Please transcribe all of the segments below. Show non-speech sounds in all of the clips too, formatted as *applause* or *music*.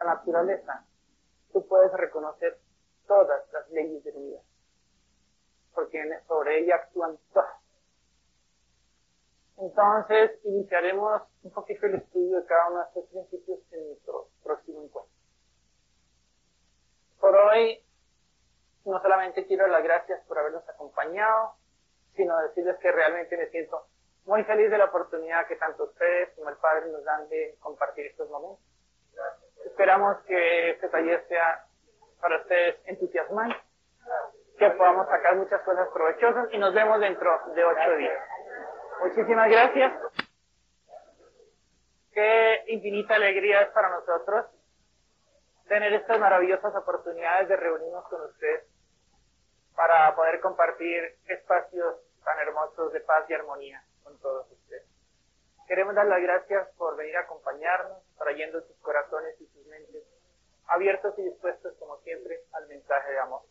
la naturaleza, tú puedes reconocer todas las leyes del universo, porque sobre ella actúan todas. Entonces, iniciaremos un poquito el estudio de cada uno de estos principios en nuestro próximo encuentro. Por hoy, no solamente quiero las gracias por habernos acompañado, sino decirles que realmente me siento muy feliz de la oportunidad que tanto ustedes como el Padre nos dan de compartir estos momentos. Esperamos que este taller sea para ustedes entusiasmante, que podamos sacar muchas cosas provechosas y nos vemos dentro de ocho días. Muchísimas gracias. Qué infinita alegría es para nosotros tener estas maravillosas oportunidades de reunirnos con ustedes para poder compartir espacios tan hermosos de paz y armonía con todos ustedes. Queremos dar las gracias por venir a acompañarnos, trayendo sus corazones y sus mentes abiertos y dispuestos, como siempre, al mensaje de amor.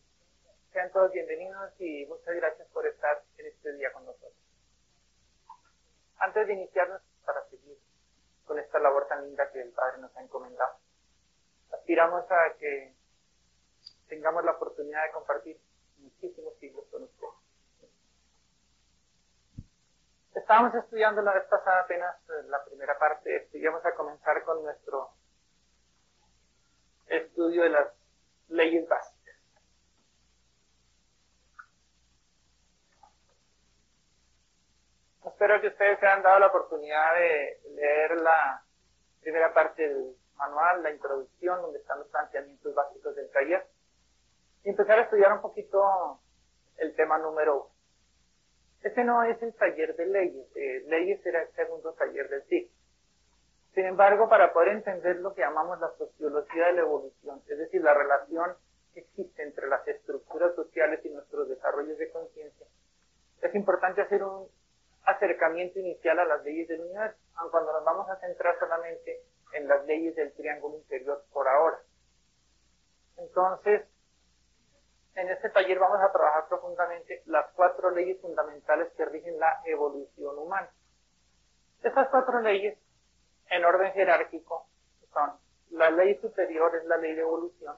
Sean todos bienvenidos y muchas gracias por estar en este día con nosotros. Antes de iniciarnos, para seguir con esta labor tan linda que el Padre nos ha encomendado, aspiramos a que tengamos la oportunidad de compartir muchísimos siglos con ustedes. Estábamos estudiando la vez pasada apenas eh, la primera parte, y vamos a comenzar con nuestro estudio de las leyes básicas. Espero que ustedes se hayan dado la oportunidad de leer la primera parte del manual, la introducción, donde están los planteamientos básicos del taller, y empezar a estudiar un poquito el tema número uno. Este no es el taller de leyes, eh, leyes será el segundo taller del ciclo. Sin embargo, para poder entender lo que llamamos la sociología de la evolución, es decir, la relación que existe entre las estructuras sociales y nuestros desarrollos de conciencia, es importante hacer un acercamiento inicial a las leyes del universo, aun cuando nos vamos a centrar solamente en las leyes del triángulo inferior por ahora. Entonces, en este taller vamos a trabajar profundamente las cuatro leyes fundamentales que rigen la evolución humana. Estas cuatro leyes, en orden jerárquico, son la ley superior es la ley de evolución,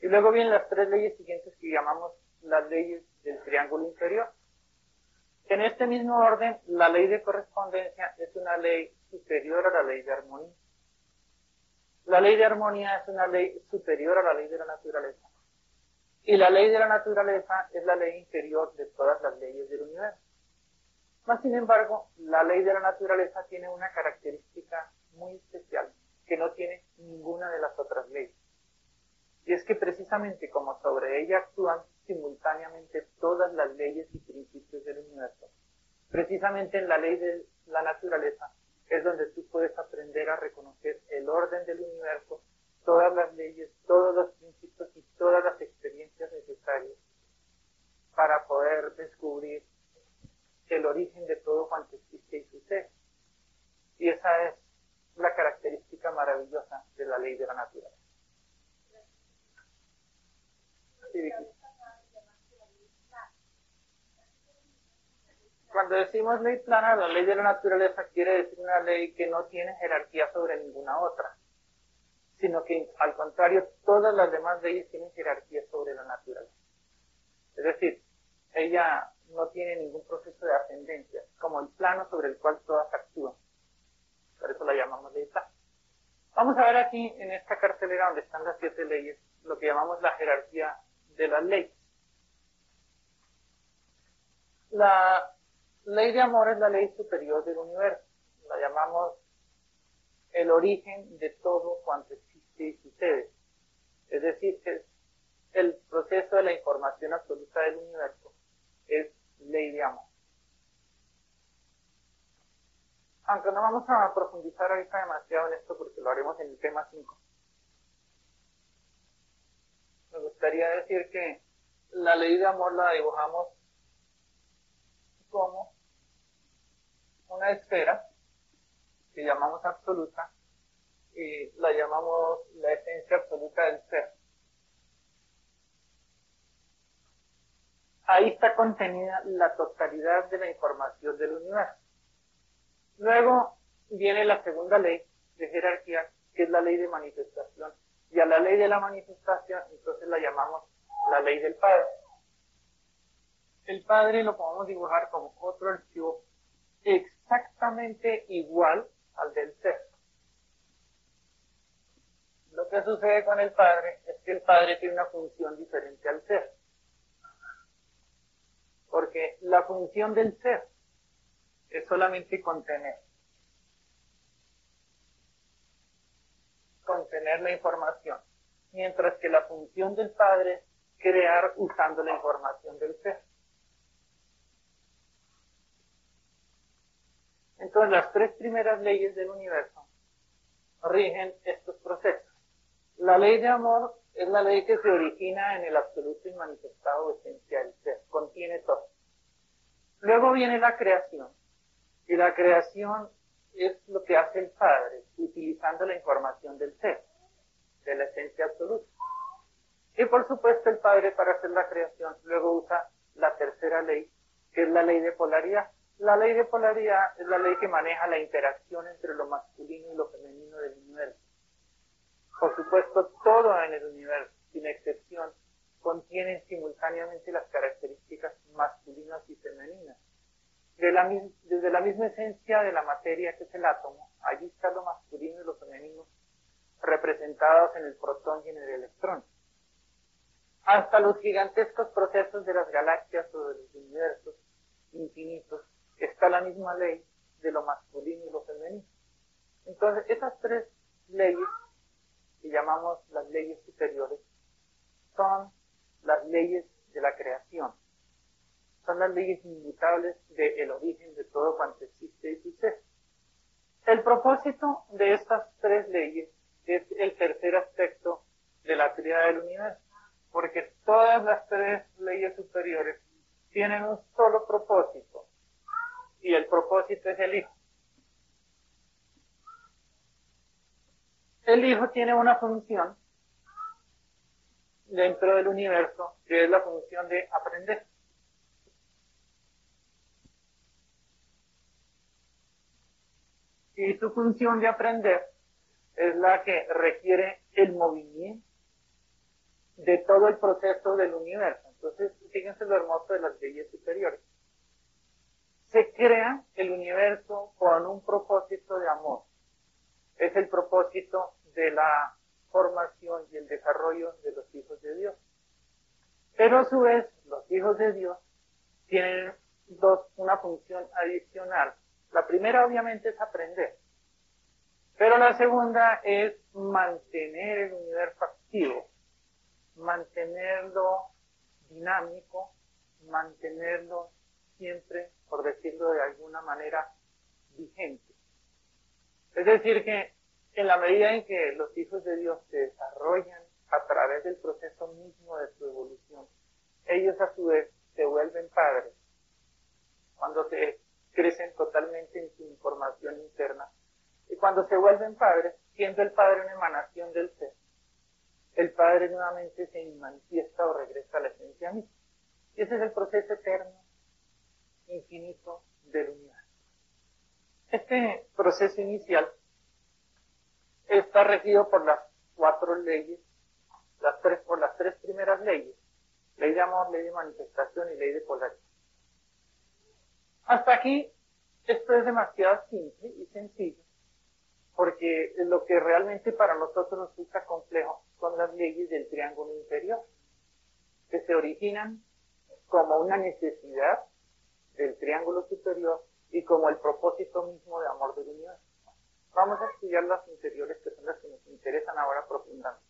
y luego vienen las tres leyes siguientes que llamamos las leyes del triángulo inferior. En este mismo orden, la ley de correspondencia es una ley superior a la ley de armonía. La ley de armonía es una ley superior a la ley de la naturaleza. Y la ley de la naturaleza es la ley inferior de todas las leyes del universo. Más sin embargo, la ley de la naturaleza tiene una característica muy especial que no tiene ninguna de las otras leyes. Y es que precisamente como sobre ella actúan simultáneamente todas las leyes y principios del universo, precisamente en la ley de la naturaleza es donde tú puedes aprender a reconocer el orden del universo todas las leyes, todos los principios y todas las experiencias necesarias para poder descubrir el origen de todo cuanto existe y sucede. Y esa es la característica maravillosa de la ley de la naturaleza. Cuando decimos ley plana, la ley de la naturaleza quiere decir una ley que no tiene jerarquía sobre ninguna otra sino que al contrario, todas las demás leyes tienen jerarquía sobre la naturaleza. Es decir, ella no tiene ningún proceso de ascendencia, como el plano sobre el cual todas actúan. Por eso la llamamos ley. Vamos a ver aquí en esta cartelera donde están las siete leyes, lo que llamamos la jerarquía de las leyes. La ley de amor es la ley superior del universo. La llamamos el origen de todo cuanto existe sí sucede. Es decir, que el proceso de la información absoluta del universo es ley de amor. Aunque no vamos a profundizar ahorita demasiado en esto porque lo haremos en el tema 5. Me gustaría decir que la ley de amor la dibujamos como una esfera que llamamos absoluta y la llamamos la esencia absoluta del ser. Ahí está contenida la totalidad de la información del universo. Luego viene la segunda ley de jerarquía, que es la ley de manifestación. Y a la ley de la manifestación, entonces la llamamos la ley del Padre. El Padre lo podemos dibujar como otro archivo exactamente igual al del ser. Lo que sucede con el Padre es que el Padre tiene una función diferente al ser. Porque la función del ser es solamente contener. Contener la información. Mientras que la función del Padre es crear usando la información del ser. Entonces las tres primeras leyes del universo rigen estos procesos. La ley de amor es la ley que se origina en el absoluto y manifestado esencia del ser, contiene todo. Luego viene la creación, y la creación es lo que hace el Padre, utilizando la información del ser, de la esencia absoluta. Y por supuesto el Padre para hacer la creación luego usa la tercera ley, que es la ley de polaridad. La ley de polaridad es la ley que maneja la interacción entre lo masculino y lo femenino del universo. Por supuesto, todo en el universo, sin excepción, contiene simultáneamente las características masculinas y femeninas. desde la misma esencia de la materia que es el átomo, allí está lo masculino y lo femenino representados en el protón y en el electrón. Hasta los gigantescos procesos de las galaxias o de los universos infinitos, está la misma ley de lo masculino y lo femenino. Entonces, esas tres leyes que llamamos las leyes superiores, son las leyes de la creación. Son las leyes inmutables del origen de todo cuanto existe y sucede. El propósito de estas tres leyes es el tercer aspecto de la teoría del universo, porque todas las tres leyes superiores tienen un solo propósito, y el propósito es el Hijo. El Hijo tiene una función dentro del universo que es la función de aprender. Y su función de aprender es la que requiere el movimiento de todo el proceso del universo. Entonces, fíjense lo hermoso de las leyes superiores. Se crea el universo con un propósito de amor es el propósito de la formación y el desarrollo de los hijos de Dios. Pero a su vez, los hijos de Dios tienen dos, una función adicional. La primera obviamente es aprender, pero la segunda es mantener el universo activo, mantenerlo dinámico, mantenerlo siempre, por decirlo de alguna manera, vigente. Es decir, que en la medida en que los hijos de Dios se desarrollan a través del proceso mismo de su evolución, ellos a su vez se vuelven padres. Cuando se crecen totalmente en su información interna. Y cuando se vuelven padres, siendo el padre una emanación del ser, el padre nuevamente se manifiesta o regresa a la esencia misma. Y ese es el proceso eterno, infinito del universo. Este proceso inicial está regido por las cuatro leyes, las tres, por las tres primeras leyes, ley de amor, ley de manifestación y ley de polaridad. Hasta aquí, esto es demasiado simple y sencillo, porque lo que realmente para nosotros resulta complejo son las leyes del triángulo inferior, que se originan como una necesidad del triángulo superior y como el propósito mismo de amor del universo. Vamos a estudiar las interiores que son las que nos interesan ahora profundamente.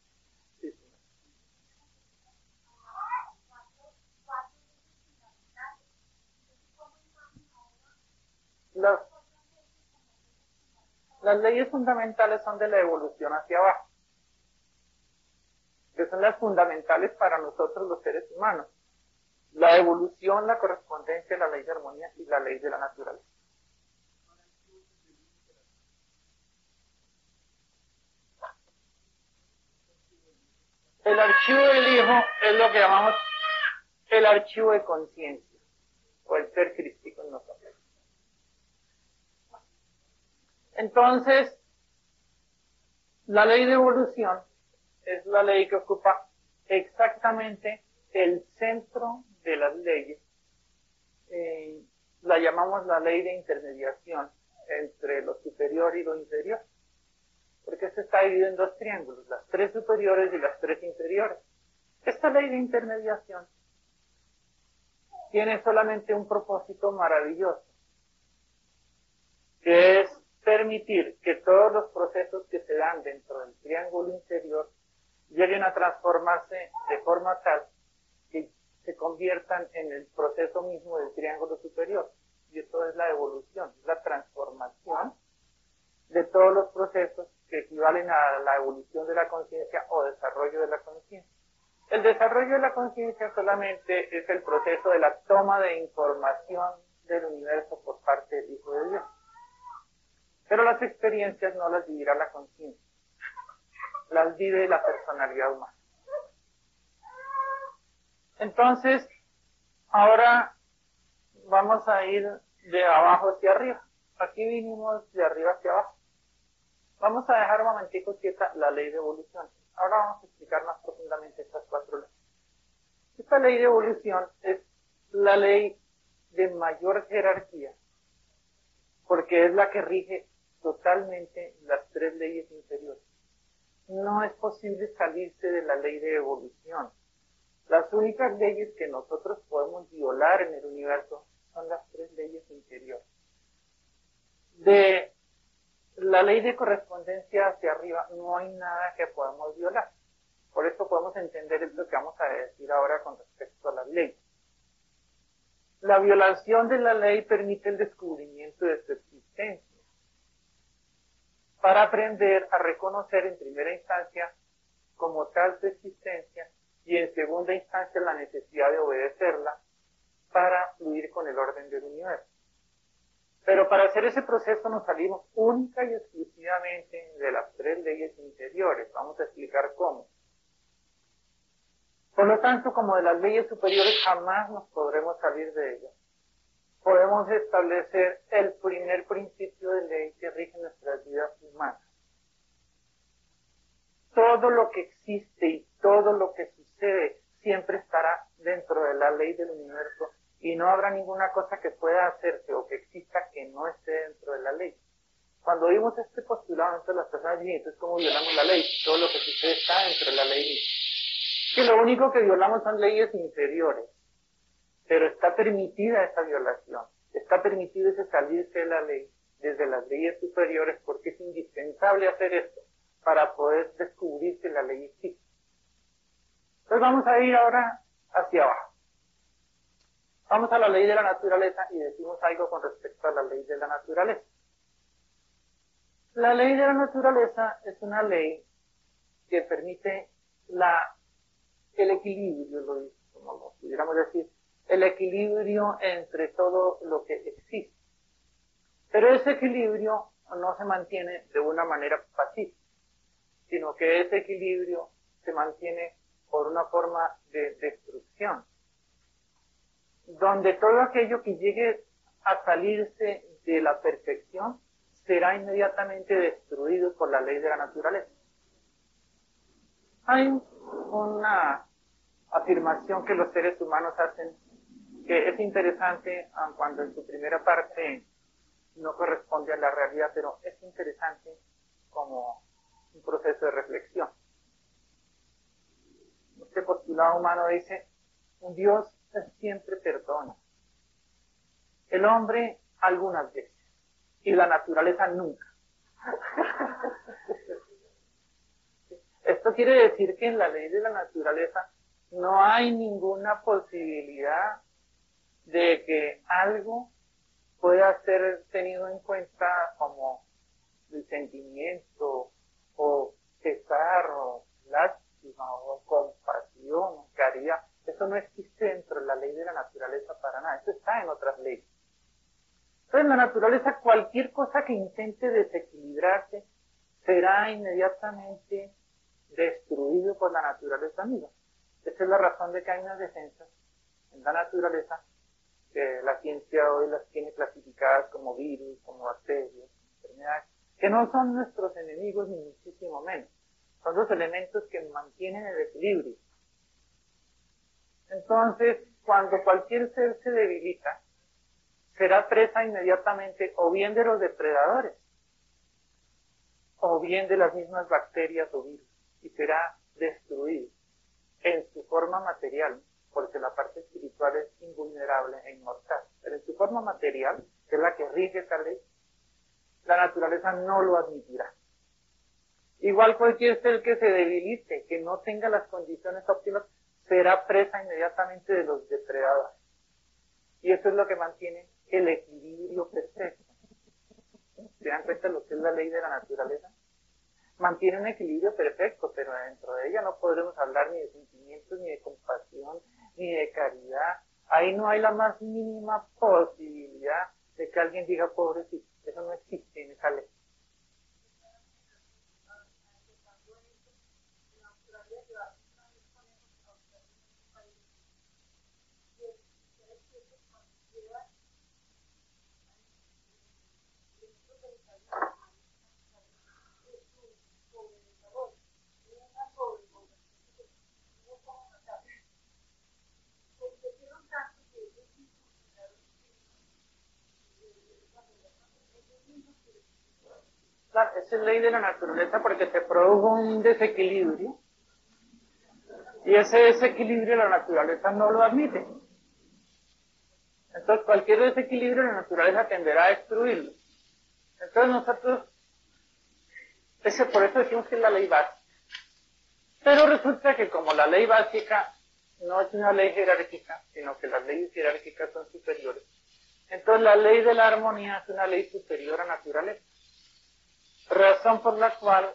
Las, las leyes fundamentales son de la evolución hacia abajo, que son las fundamentales para nosotros los seres humanos. La evolución, la correspondencia, la ley de armonía y la ley de la naturaleza. El archivo del Hijo es lo que llamamos el archivo de conciencia o el ser crístico en nosotros. Entonces, La ley de evolución es la ley que ocupa exactamente el centro de las leyes. Eh, la llamamos la ley de intermediación entre lo superior y lo inferior. Porque se está dividido en dos triángulos, las tres superiores y las tres inferiores. Esta ley de intermediación tiene solamente un propósito maravilloso, que es permitir que todos los procesos que se dan dentro del triángulo inferior lleguen a transformarse de forma tal se conviertan en el proceso mismo del triángulo superior. Y eso es la evolución, la transformación de todos los procesos que equivalen a la evolución de la conciencia o desarrollo de la conciencia. El desarrollo de la conciencia solamente es el proceso de la toma de información del universo por parte del Hijo de Dios. Pero las experiencias no las vivirá la conciencia, las vive la personalidad humana. Entonces, ahora vamos a ir de abajo hacia arriba. Aquí vinimos de arriba hacia abajo. Vamos a dejar un momentico quieta la ley de evolución. Ahora vamos a explicar más profundamente estas cuatro leyes. Esta ley de evolución es la ley de mayor jerarquía, porque es la que rige totalmente las tres leyes inferiores. No es posible salirse de la ley de evolución. Las únicas leyes que nosotros podemos violar en el universo son las tres leyes inferiores. De la ley de correspondencia hacia arriba no hay nada que podamos violar. Por eso podemos entender esto que vamos a decir ahora con respecto a la ley. La violación de la ley permite el descubrimiento de su existencia para aprender a reconocer en primera instancia como tal su existencia y en segunda instancia la necesidad de obedecerla para fluir con el orden del universo. Pero para hacer ese proceso nos salimos única y exclusivamente de las tres leyes interiores. Vamos a explicar cómo. Por lo tanto, como de las leyes superiores jamás nos podremos salir de ellas podemos establecer el primer principio de ley que rige nuestras vidas humanas. Todo lo que existe y todo lo que sucede siempre estará dentro de la ley del universo y no habrá ninguna cosa que pueda hacerse o que exista que no esté dentro de la ley. Cuando vimos este postulado entre las personas dicen, entonces ¿cómo violamos la ley? Todo lo que sucede está dentro de la ley. Que lo único que violamos son leyes inferiores pero está permitida esa violación, está permitido ese salirse de la ley desde las leyes superiores porque es indispensable hacer esto para poder descubrir que la ley existe. Entonces vamos a ir ahora hacia abajo. Vamos a la ley de la naturaleza y decimos algo con respecto a la ley de la naturaleza. La ley de la naturaleza es una ley que permite la, el equilibrio, lo, como lo pudiéramos decir, el equilibrio entre todo lo que existe. Pero ese equilibrio no se mantiene de una manera pacífica, sino que ese equilibrio se mantiene por una forma de destrucción, donde todo aquello que llegue a salirse de la perfección será inmediatamente destruido por la ley de la naturaleza. Hay una afirmación que los seres humanos hacen que es interesante, cuando en su primera parte no corresponde a la realidad, pero es interesante como un proceso de reflexión. Este postulado humano dice, un Dios siempre perdona. El hombre algunas veces y la naturaleza nunca. Esto quiere decir que en la ley de la naturaleza no hay ninguna posibilidad de que algo pueda ser tenido en cuenta como el sentimiento o pesar o lástima o compasión o caridad. Eso no existe dentro de la ley de la naturaleza para nada. Eso está en otras leyes. Entonces, en la naturaleza, cualquier cosa que intente desequilibrarse será inmediatamente destruido por la naturaleza misma. Esa es la razón de que hay unas defensas en la naturaleza la ciencia hoy las tiene clasificadas como virus, como bacterias, enfermedades, que no son nuestros enemigos ni muchísimo menos. Son los elementos que mantienen el equilibrio. Entonces, cuando cualquier ser se debilita, será presa inmediatamente o bien de los depredadores, o bien de las mismas bacterias o virus, y será destruido en su forma material, porque la parte espiritual es invulnerable e inmortal. Pero en su forma material, que es la que rige esa ley, la naturaleza no lo admitirá. Igual cualquier ser que se debilite, que no tenga las condiciones óptimas, será presa inmediatamente de los depredadores. Y eso es lo que mantiene el equilibrio perfecto. ¿Se dan cuenta de lo que es la ley de la naturaleza? Mantiene un equilibrio perfecto, pero dentro de ella no podremos hablar ni de sentimientos, ni de compasión, ni de caridad. Ahí no hay la más mínima posibilidad de que alguien diga pobrecito. Eso no existe en esa ley. Esa es ley de la naturaleza porque se produjo un desequilibrio y ese desequilibrio la naturaleza no lo admite. Entonces cualquier desequilibrio la naturaleza tenderá a destruirlo. Entonces nosotros, ese, por eso decimos que es la ley básica. Pero resulta que como la ley básica no es una ley jerárquica, sino que las leyes jerárquicas son superiores, entonces la ley de la armonía es una ley superior a naturaleza. Razón por la cual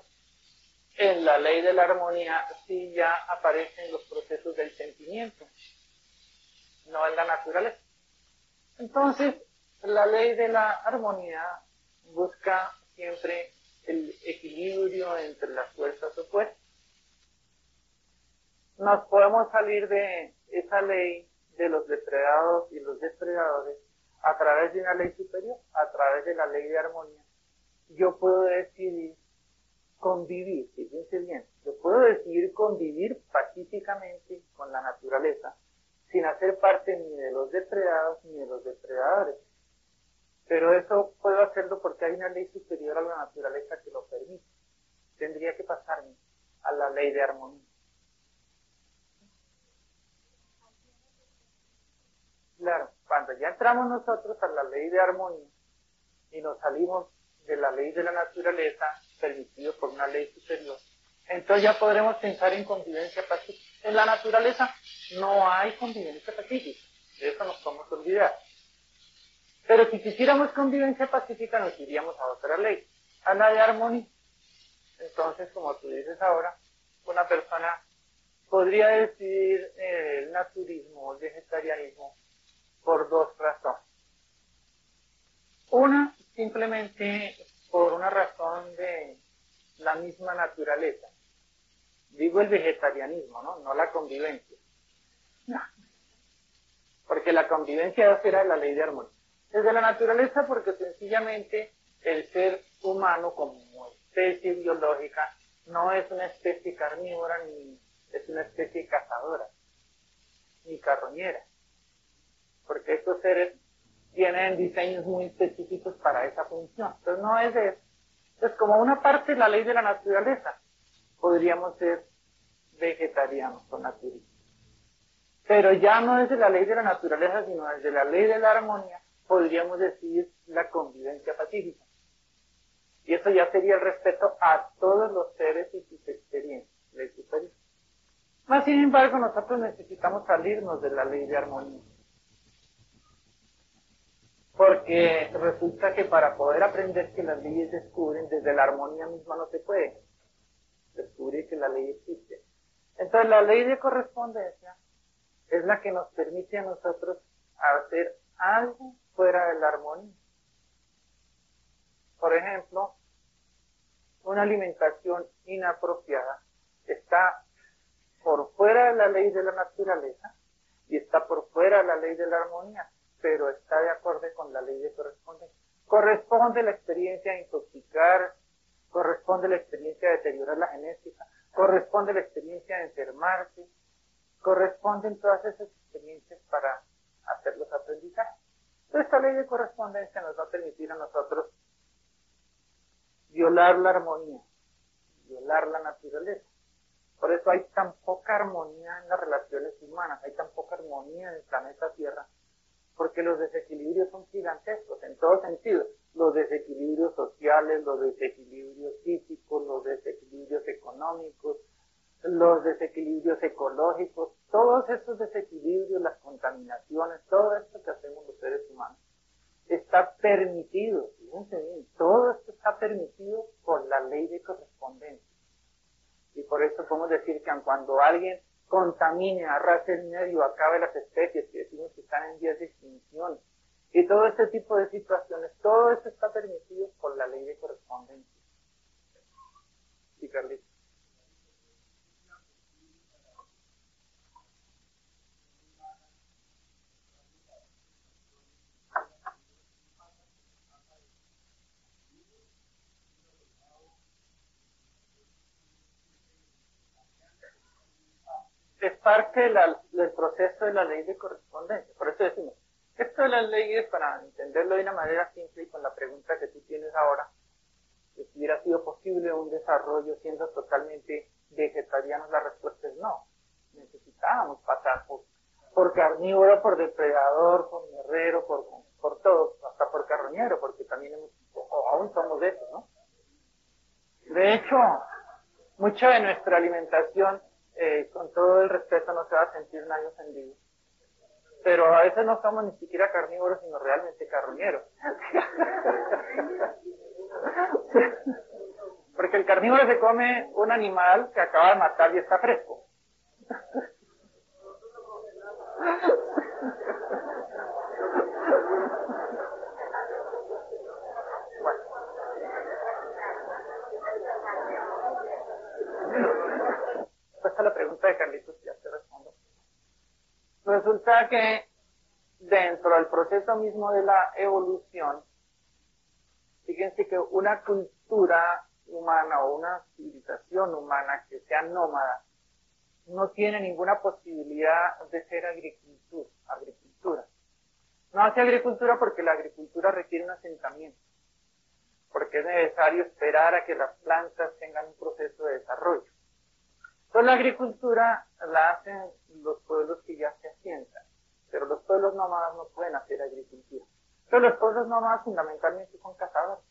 en la ley de la armonía sí ya aparecen los procesos del sentimiento, no en la naturaleza. Entonces, la ley de la armonía busca siempre el equilibrio entre las fuerzas opuestas. Nos podemos salir de esa ley de los depredados y los depredadores a través de una ley superior, a través de la ley de armonía yo puedo decidir convivir, fíjense bien, yo puedo decidir convivir pacíficamente con la naturaleza sin hacer parte ni de los depredados ni de los depredadores. Pero eso puedo hacerlo porque hay una ley superior a la naturaleza que lo permite. Tendría que pasarme a la ley de armonía. Claro, cuando ya entramos nosotros a la ley de armonía y nos salimos de la ley de la naturaleza permitido por una ley superior, entonces ya podremos pensar en convivencia pacífica. En la naturaleza no hay convivencia pacífica, de eso nos podemos olvidar. Pero si quisiéramos convivencia pacífica nos iríamos a otra ley, a la de armonía. Entonces, como tú dices ahora, una persona podría decidir el naturismo o el vegetarianismo por dos razones. Una, simplemente por una razón de la misma naturaleza. Digo el vegetarianismo, ¿no? No la convivencia. No. Porque la convivencia será la ley de armonía. Desde la naturaleza porque sencillamente el ser humano como especie biológica no es una especie carnívora ni es una especie cazadora ni carroñera. Porque estos seres tienen diseños muy específicos para esa función. Entonces no es eso. Entonces como una parte de la ley de la naturaleza, podríamos ser vegetarianos o naturistas. Pero ya no es de la ley de la naturaleza, sino desde la ley de la armonía, podríamos decir la convivencia pacífica. Y eso ya sería el respeto a todos los seres y sus experiencias, ley superior. Más sin embargo, nosotros necesitamos salirnos de la ley de armonía. Porque resulta que para poder aprender que las leyes descubren, desde la armonía misma no se puede descubrir que la ley existe. Entonces la ley de correspondencia es la que nos permite a nosotros hacer algo fuera de la armonía. Por ejemplo, una alimentación inapropiada está por fuera de la ley de la naturaleza y está por fuera de la ley de la armonía pero está de acuerdo con la ley de correspondencia. Corresponde la experiencia de intoxicarse corresponde la experiencia de deteriorar la genética, corresponde la experiencia de enfermarse, corresponden todas esas experiencias para hacer los aprendizajes. esta ley de correspondencia nos va a permitir a nosotros violar la armonía, violar la naturaleza. Por eso hay tan poca armonía en las relaciones humanas, hay tan poca armonía en el planeta Tierra, porque los desequilibrios son gigantescos en todo sentido. Los desequilibrios sociales, los desequilibrios físicos, los desequilibrios económicos, los desequilibrios ecológicos, todos esos desequilibrios, las contaminaciones, todo esto que hacemos los seres humanos, está permitido, fíjense bien, todo esto está permitido por la ley de correspondencia. Y por eso podemos decir que cuando alguien contamine, arrase el medio, acabe las especies que decimos que están en vías de extinción, y todo este tipo de situaciones, todo esto está permitido por la ley de correspondencia. Sí, Carlitos. Es parte del proceso de la ley de correspondencia. Por eso decimos, esto de las leyes, para entenderlo de una manera simple y con la pregunta que tú tienes ahora, si hubiera sido posible un desarrollo siendo totalmente vegetarianos, la respuesta es no. Necesitábamos pasar por, por carnívoro, por depredador, por guerrero, por, por todo, hasta por carroñero, porque también hemos, aún somos de eso, ¿no? De hecho, mucha de nuestra alimentación eh, con todo el respeto, no se va a sentir nadie ofendido. Pero a veces no somos ni siquiera carnívoros, sino realmente carroñeros. *laughs* Porque el carnívoro se come un animal que acaba de matar y está fresco. *laughs* la pregunta de Carlitos, ya te respondo. Resulta que dentro del proceso mismo de la evolución, fíjense que una cultura humana o una civilización humana que sea nómada no tiene ninguna posibilidad de ser agricultura. agricultura. No hace agricultura porque la agricultura requiere un asentamiento, porque es necesario esperar a que las plantas tengan un proceso de desarrollo. Entonces la agricultura la hacen los pueblos que ya se asientan, pero los pueblos nómadas no pueden hacer agricultura. Pero los pueblos nómadas fundamentalmente son cazadores.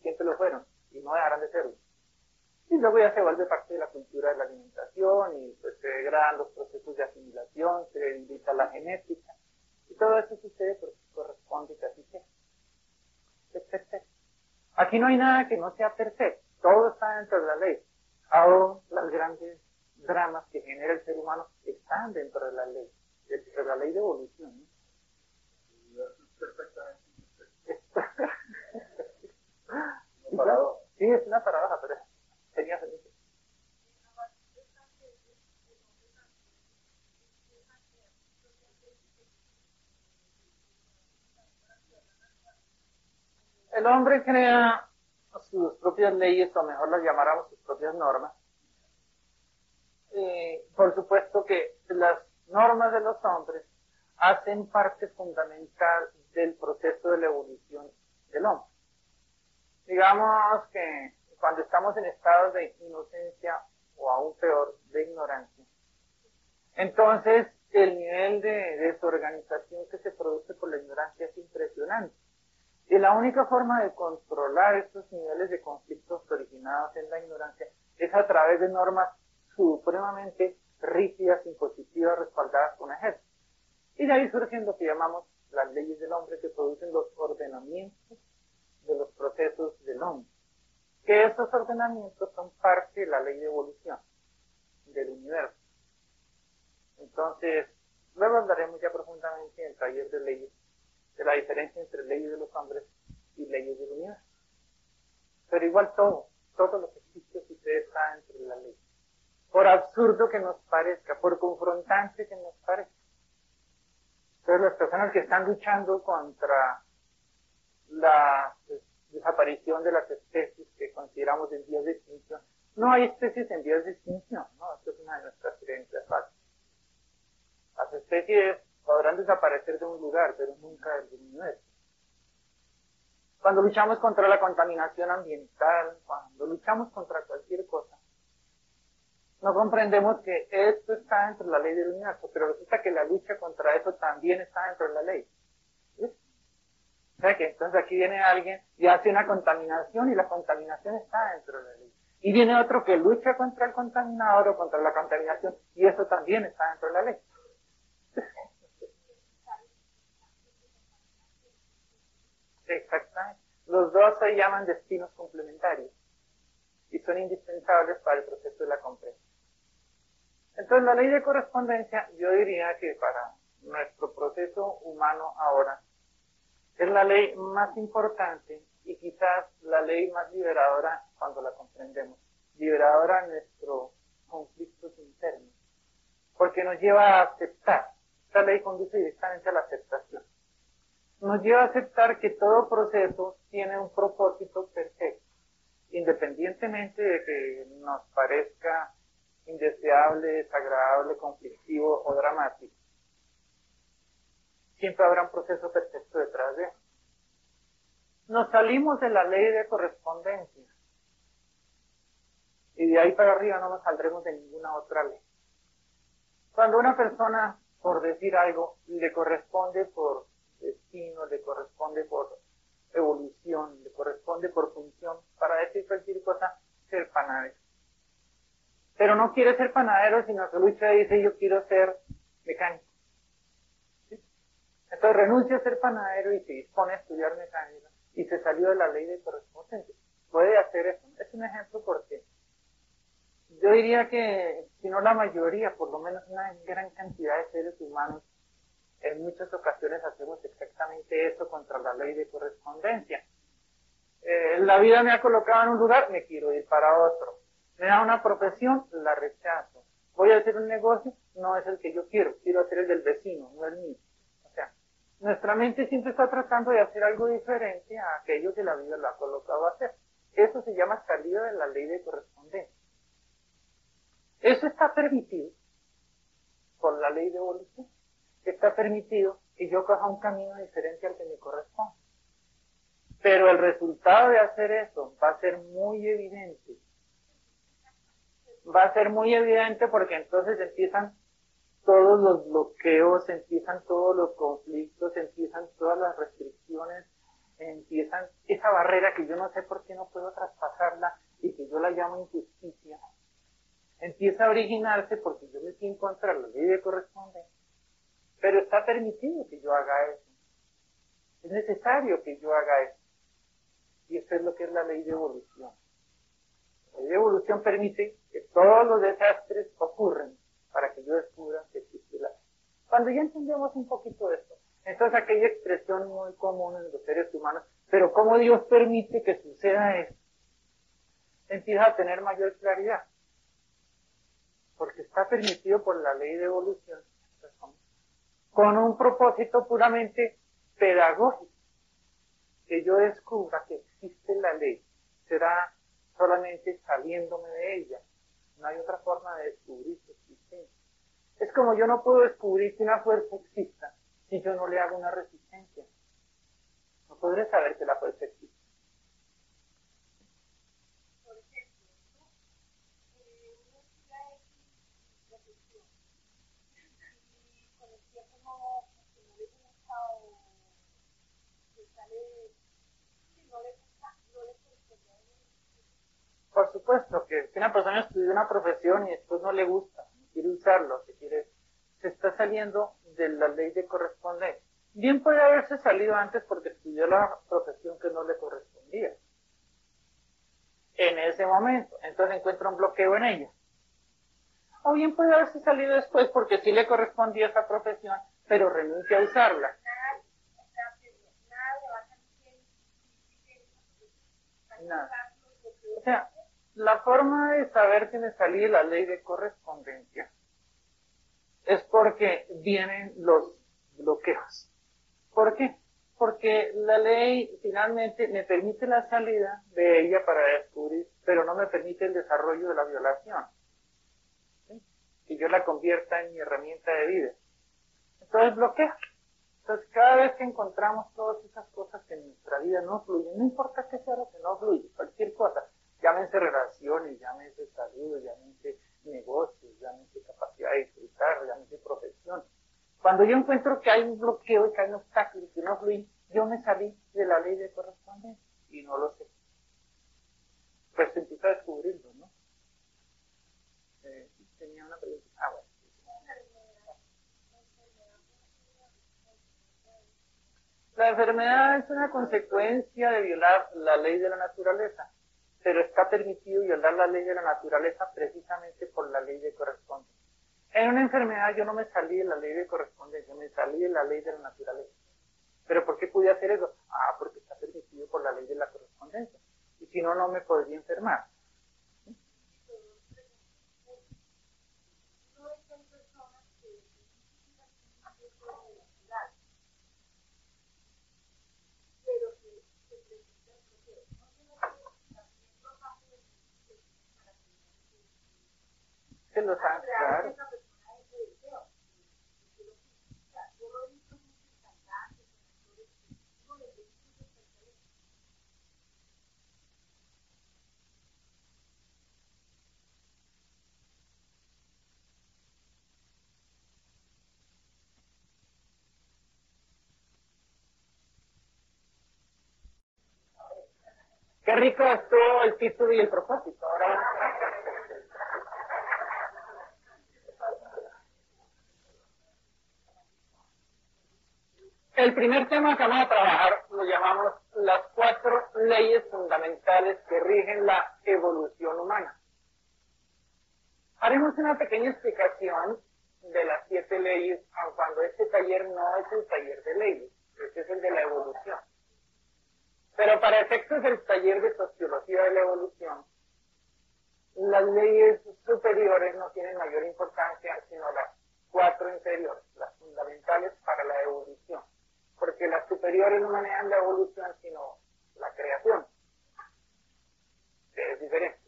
Siempre lo fueron y no dejarán de serlo. Y luego ya se vuelve parte de la cultura de la alimentación y pues se degradan los procesos de asimilación, se debilita la genética y todo eso sucede porque corresponde que así sea. Es perfecto. Aquí no hay nada que no sea perfecto. Todo está dentro de la ley aún las grandes dramas que genera el ser humano están dentro de la ley, dentro de la ley de evolución. sí, es una paradoja, pero tenía sentido. El hombre crea sus propias leyes, o mejor las llamáramos sus propias normas. Eh, por supuesto que las normas de los hombres hacen parte fundamental del proceso de la evolución del hombre. Digamos que cuando estamos en estados de inocencia o aún peor, de ignorancia, entonces el nivel de desorganización que se produce por la ignorancia es impresionante. Y la única forma de controlar estos niveles de conflictos originados en la ignorancia es a través de normas supremamente rígidas, impositivas, respaldadas con ejército. Y de ahí surgen lo que llamamos las leyes del hombre que producen los ordenamientos de los procesos del hombre. Que estos ordenamientos son parte de la ley de evolución del universo. Entonces, luego hablaremos ya profundamente en el taller de leyes de la diferencia entre leyes de los hombres y leyes del universo. Pero igual todo, todo lo que existe sucede está entre la ley. Por absurdo que nos parezca, por confrontante que nos parezca. Entonces las personas que están luchando contra las desaparición de las especies que consideramos en vías de extinción. No hay especies en vías de extinción, ¿no? Esto es una de nuestras creencias básicas. Las especies podrán desaparecer de un lugar, pero nunca del universo. Cuando luchamos contra la contaminación ambiental, cuando luchamos contra cualquier cosa, no comprendemos que esto está dentro de la ley del universo, pero resulta que la lucha contra eso también está dentro de la ley. O sea que entonces aquí viene alguien y hace una contaminación y la contaminación está dentro de la ley. Y viene otro que lucha contra el contaminador o contra la contaminación y eso también está dentro de la ley. Exactamente. Los dos se llaman destinos complementarios y son indispensables para el proceso de la comprensión. Entonces, la ley de correspondencia, yo diría que para nuestro proceso humano ahora, es la ley más importante y quizás la ley más liberadora cuando la comprendemos. Liberadora en nuestros conflictos internos. Porque nos lleva a aceptar. Esta ley conduce directamente a la aceptación nos lleva a aceptar que todo proceso tiene un propósito perfecto, independientemente de que nos parezca indeseable, desagradable, conflictivo o dramático. Siempre habrá un proceso perfecto detrás de él. Nos salimos de la ley de correspondencia y de ahí para arriba no nos saldremos de ninguna otra ley. Cuando una persona, por decir algo, le corresponde por destino, le corresponde por evolución, le corresponde por función, para decir cualquier cosa, ser panadero. Pero no quiere ser panadero, sino que lucha y dice yo quiero ser mecánico. Entonces renuncia a ser panadero y se dispone a estudiar mecánica y se salió de la ley de correspondencia. Puede hacer eso. Es un ejemplo porque yo diría que, si no la mayoría, por lo menos una gran cantidad de seres humanos en muchas ocasiones hacemos exactamente eso contra la ley de correspondencia. Eh, la vida me ha colocado en un lugar, me quiero ir para otro. Me da una profesión, la rechazo. Voy a hacer un negocio, no es el que yo quiero, quiero hacer el del vecino, no el mío. O sea, nuestra mente siempre está tratando de hacer algo diferente a aquello que la vida lo ha colocado a hacer. Eso se llama salida de la ley de correspondencia. Eso está permitido por la ley de evolución está permitido que yo coja un camino diferente al que me corresponde. Pero el resultado de hacer eso va a ser muy evidente. Va a ser muy evidente porque entonces empiezan todos los bloqueos, empiezan todos los conflictos, empiezan todas las restricciones, empiezan esa barrera que yo no sé por qué no puedo traspasarla y que yo la llamo injusticia. Empieza a originarse porque yo me quiero encontrar la ley de correspondencia pero está permitido que yo haga eso. Es necesario que yo haga eso. Y eso es lo que es la ley de evolución. La ley de evolución permite que todos los desastres ocurren para que yo descubra que existe la Cuando ya entendemos un poquito de esto, entonces aquella expresión muy común en los seres humanos, pero cómo Dios permite que suceda esto, empieza a tener mayor claridad. Porque está permitido por la ley de evolución con un propósito puramente pedagógico, que yo descubra que existe la ley, será solamente saliéndome de ella. No hay otra forma de descubrir su existencia. Es como yo no puedo descubrir que una fuerza exista si yo no le hago una resistencia. No podré saber que la fuerza existe. Por supuesto que si una persona estudia una profesión y después no le gusta, no quiere usarlo, se quiere, se está saliendo de la ley de correspondencia. Bien puede haberse salido antes porque estudió la profesión que no le correspondía. En ese momento, entonces encuentra un bloqueo en ella. O bien puede haberse salido después porque sí le correspondía esa profesión, pero renuncia a usarla. Nada. O sea, la forma de saber que me salí de la ley de correspondencia es porque vienen los bloqueos. ¿Por qué? Porque la ley finalmente me permite la salida de ella para descubrir, pero no me permite el desarrollo de la violación. Si yo la convierta en mi herramienta de vida. Entonces bloquea. Entonces cada vez que encontramos todas esas cosas que en nuestra vida no fluyen, no importa qué sea lo que no fluye, cualquier cosa, llámense relaciones, llámense salud, llámense negocios, llámense capacidad de disfrutar, llámense profesión. Cuando yo encuentro que hay un bloqueo y que hay un obstáculo que no fluye, yo me salí de la ley de correspondencia y no lo sé. Pues empiezo a descubrirlo, ¿no? Eh, tenía una pregunta. Ah, bueno. La enfermedad es una consecuencia de violar la ley de la naturaleza, pero está permitido violar la ley de la naturaleza precisamente por la ley de correspondencia. En una enfermedad yo no me salí de la ley de correspondencia, me salí de la ley de la naturaleza. ¿Pero por qué pude hacer eso? Ah, porque está permitido por la ley de la correspondencia. Y si no, no me podría enfermar. Qué rico estuvo el título y el propósito. El primer tema que vamos a trabajar lo llamamos las cuatro leyes fundamentales que rigen la evolución humana. Haremos una pequeña explicación de las siete leyes, aun cuando este taller no es el taller de leyes, este es el de la evolución. Pero para efectos del taller de sociología de la evolución, las leyes superiores no tienen mayor importancia, sino las cuatro inferiores, las fundamentales para la evolución porque las superiores no manejan la evolución, sino la creación, es diferente.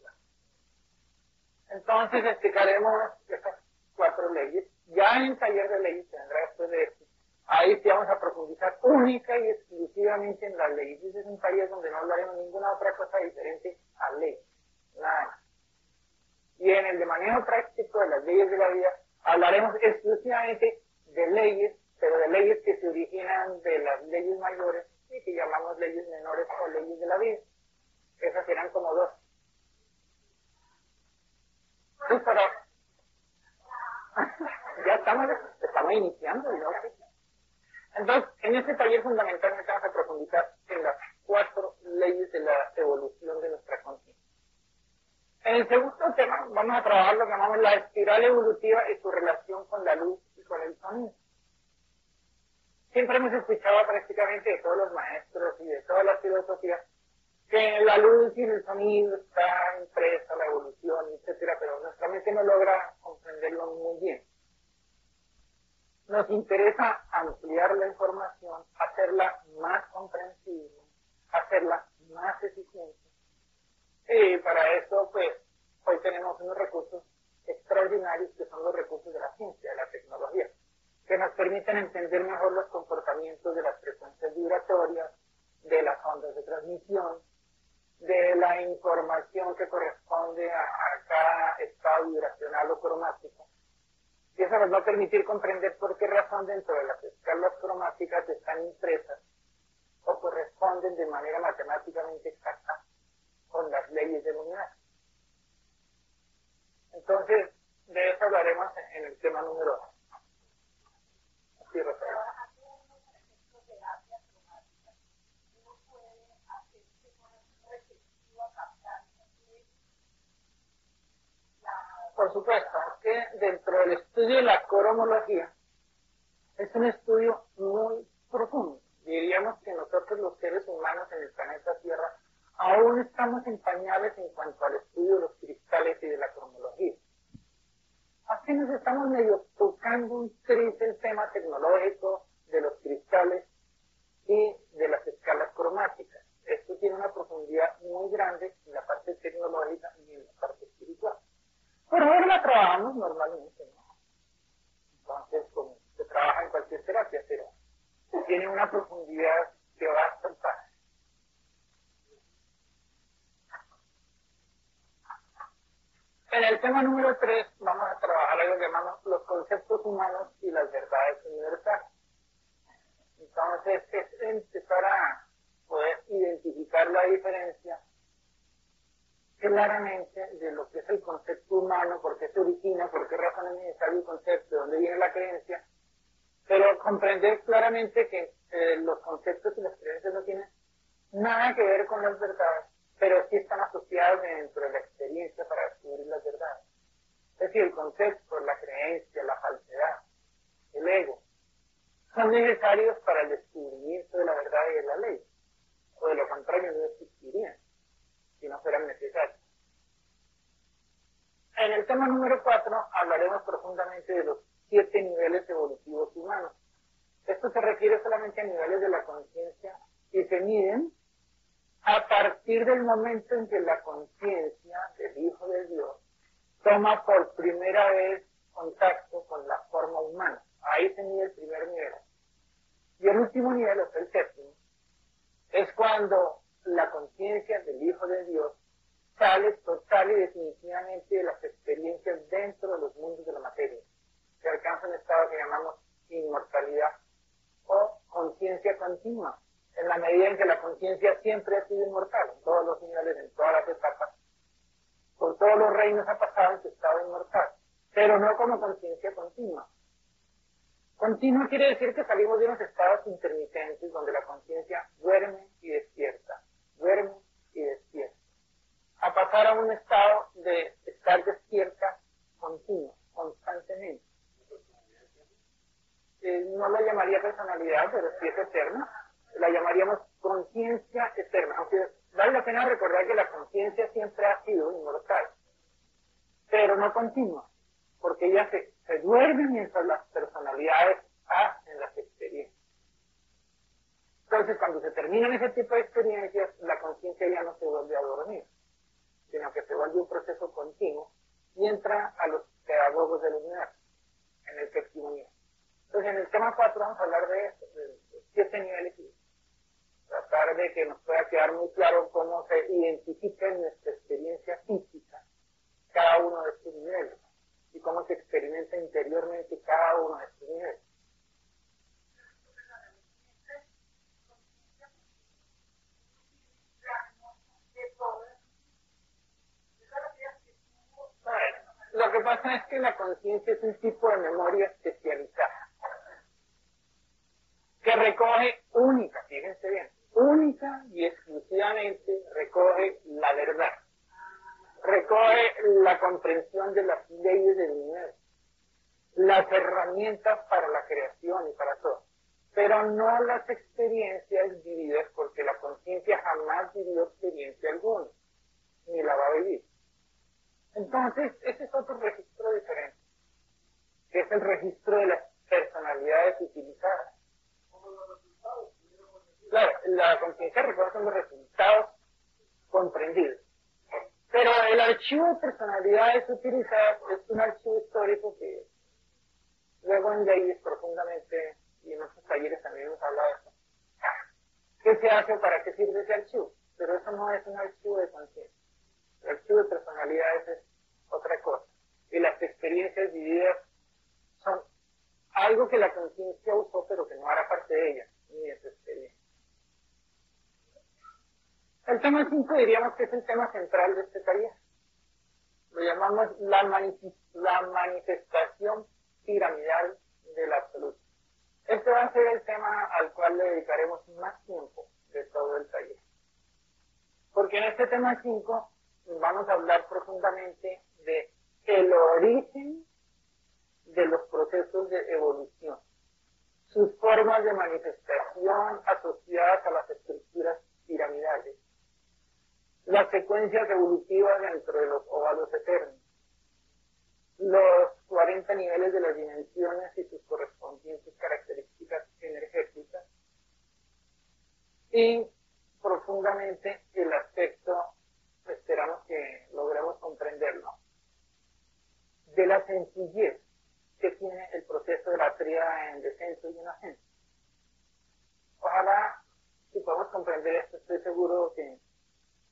Entonces explicaremos estas cuatro leyes. Ya en el taller de leyes se vendrá después de esto. Ahí sí vamos a profundizar única y exclusivamente en las leyes. Ese es un taller donde no hablaremos ninguna otra cosa diferente a ley. Nada Y en el de manejo práctico de las leyes de la vida hablaremos exclusivamente de leyes pero de leyes que se originan de las leyes mayores y que llamamos leyes menores o leyes de la vida. Esas serán como dos. Sí, pero *laughs* ya estamos, estamos iniciando, ¿no? Entonces, en este taller fundamentalmente vamos a profundizar en las cuatro leyes de la evolución de nuestra conciencia. En el segundo tema vamos a trabajar lo que llamamos la espiral evolutiva y su relación con la luz y con el sonido. Siempre hemos escuchado prácticamente de todos los maestros y de todas las filosofías que la luz y el sonido está impresa la evolución, etcétera, pero nuestra mente no logra comprenderlo muy bien. Nos interesa ampliar la información, hacerla más comprensible, hacerla más eficiente. Y para eso, pues, hoy tenemos unos recursos extraordinarios que son los recursos de la ciencia, de la tecnología que nos permiten entender mejor los comportamientos de las frecuencias vibratorias, de las ondas de transmisión, de la información que corresponde a, cada estado vibracional o cromático. Y eso nos va a permitir comprender por qué razón dentro de las escalas cromáticas están impresas o corresponden de manera matemáticamente exacta con las leyes del universo. Entonces, de eso hablaremos en el tema número 2. Por supuesto, que dentro del estudio de la coromología es un estudio muy profundo. Diríamos que nosotros los seres humanos en el planeta Tierra aún estamos en en cuanto al estudio de los cristales y de la cromología. Así nos estamos medio tocando un triste el tema tecnológico de los cristales y de las escalas cromáticas. Esto tiene una profundidad muy grande en la parte tecnológica y en la parte espiritual. Por ahora la trabajamos normalmente, ¿no? Entonces, como se trabaja en cualquier terapia, pero tiene una profundidad que va a saltar. En el tema número 3 vamos a trabajar algo que llamamos los conceptos humanos y las verdades universales. Entonces, es empezar a poder identificar la diferencia claramente de lo que es el concepto humano, por qué se origina, por qué razón es necesario el concepto, de dónde viene la creencia, pero comprender claramente que eh, los conceptos y las creencias no tienen nada que ver con las verdades, pero sí están asociados dentro de la experiencia para descubrir las verdades. Es decir, el concepto, la creencia, la falsedad, el ego, son necesarios para el descubrimiento de la verdad y de la ley, o de lo contrario no existirían si no fueran necesarios. En el tema número 4 hablaremos profundamente de los siete niveles evolutivos humanos. Esto se refiere solamente a niveles de la conciencia y se miden a partir del momento en que la conciencia del Hijo de Dios toma por primera vez contacto con la forma humana. Ahí se mide el primer nivel. Y el último nivel, o el séptimo, es cuando la conciencia del Hijo de Dios sale total y definitivamente de las experiencias dentro de los mundos de la materia. Se alcanza un estado que llamamos inmortalidad o conciencia continua, en la medida en que la conciencia siempre ha sido inmortal, en todos los niveles, en todas las etapas. Por todos los reinos ha pasado en su estado inmortal, pero no como conciencia continua. Continuo quiere decir que salimos de unos estados intermitentes donde la conciencia duerme y despierta, duerme y despierta, a pasar a un estado de estar despierta continuo, constantemente. Eh, no la llamaría personalidad, pero sí es eterna, la llamaríamos conciencia eterna, aunque vale la pena recordar que la conciencia siempre ha sido inmortal, pero no continua, porque ella se se duermen mientras las personalidades hacen las experiencias. Entonces, cuando se terminan ese tipo de experiencias, la conciencia ya no se vuelve a dormir, vuelve un proceso continuo y entra a los pedagogos del universo, en el séptimo nivel. Entonces, en el tema 4 vamos a hablar de eso, de siete niveles y tratar de que nos pueda quedar muy claro cómo se identifica en nuestra experiencia física cada uno de estos niveles y cómo se experimenta interiormente cada uno de estos niveles. Lo que pasa es que la conciencia es un tipo de memoria especializada que recoge única, fíjense bien, única y exclusivamente recoge la verdad recoge la comprensión de las leyes del universo, las herramientas para la creación y para todo, pero no las experiencias vividas porque la conciencia jamás vivió experiencia alguna, ni la va a vivir. Entonces, ese es otro registro diferente, que es el registro de las personalidades utilizadas. Claro, la conciencia recuerda los resultados comprendidos. Pero el archivo de personalidades utilizadas es un archivo histórico que luego en leyes profundamente, y en otros talleres también hemos hablado de eso. ¿Qué se hace para qué sirve ese archivo? Pero eso no es un archivo de conciencia. El archivo de personalidades es otra cosa. Y las experiencias vividas son algo que la conciencia usó, pero que no hará parte de ella, ni de su experiencia. El tema 5 diríamos que es el tema central de este taller. Lo llamamos la, manifestación piramidal del absoluto. Este va a ser el tema al cual le dedicaremos más tiempo de todo el taller. Porque en este tema 5 vamos a hablar profundamente de el origen de los procesos de evolución, sus formas de manifestación asociadas a las estructuras piramidales, las secuencias evolutivas dentro de los óvalos eternos, los 40 niveles de las dimensiones y sus correspondientes características energéticas, y profundamente el aspecto, esperamos que logremos comprenderlo, de la sencillez que tiene el proceso de la tríada en descenso y en ascenso. Ojalá, si podemos comprender esto, estoy seguro que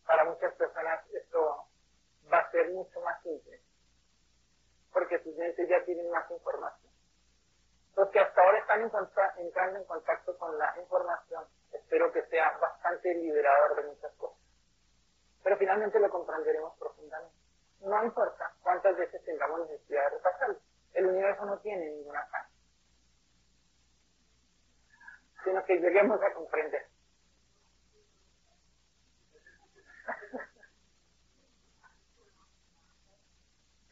para muchas personas esto va a ser mucho más simple, porque sus mentes ya tienen más información. Los que hasta ahora están entrando en contacto con la información, espero que sea bastante liberador de muchas cosas. Pero finalmente lo comprenderemos profundamente. No importa cuántas veces tengamos necesidad de repasarlo. El universo no tiene ninguna cara. Sino que lleguemos a comprender.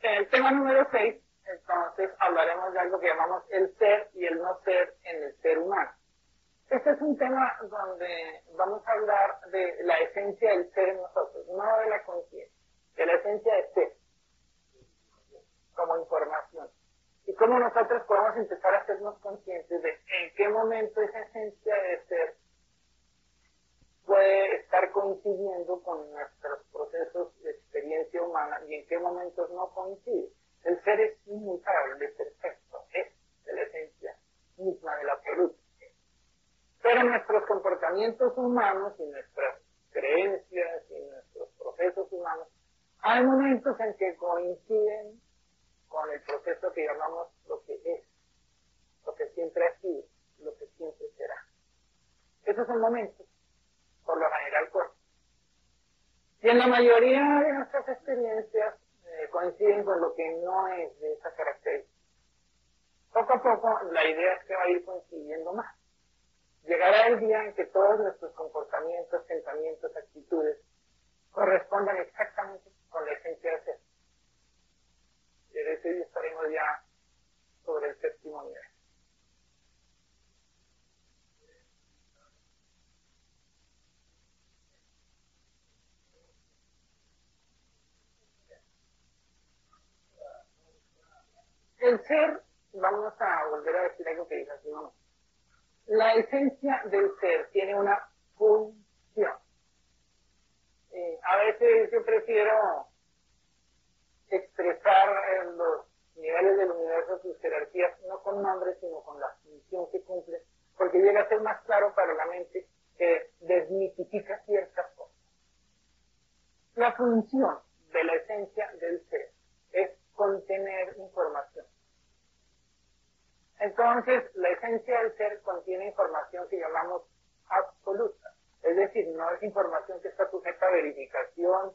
En *laughs* el tema número 6, entonces hablaremos de algo que llamamos el ser y el no ser en el ser humano. Este es un tema donde vamos a hablar de la esencia del ser en nosotros, no de la conciencia, de la esencia de ser, como información. Y cómo nosotros podemos empezar a hacernos conscientes de en qué momento esa esencia de ser puede estar coincidiendo con nuestros procesos de experiencia humana y en qué momentos no coincide. El ser es inmutable, perfecto, es la esencia misma del absoluto. Pero nuestros comportamientos humanos y nuestras creencias y nuestros procesos humanos, hay momentos en que coinciden con el proceso que llamamos lo que es, lo que siempre ha sido, lo que siempre será. Esos son momentos por lo general corto. Y en la mayoría de nuestras experiencias eh, coinciden con lo que no es de esa característica. Poco a poco la idea es que va a ir coincidiendo más. Llegará el día en que todos nuestros comportamientos, pensamientos, actitudes correspondan exactamente con la esencia de ser. Y de ese día estaremos ya sobre el séptimo nivel. El ser, vamos a volver a decir algo que dice así. La esencia del ser tiene una función. Eh, a veces yo prefiero expresar en los niveles del universo sus jerarquías no con nombres, sino con la función que cumple, porque llega a ser más claro para la mente que desmitifica ciertas cosas. La función de la esencia del ser es contener información. Entonces, la esencia del ser contiene información que llamamos absoluta. Es decir, no es información que está sujeta a verificación,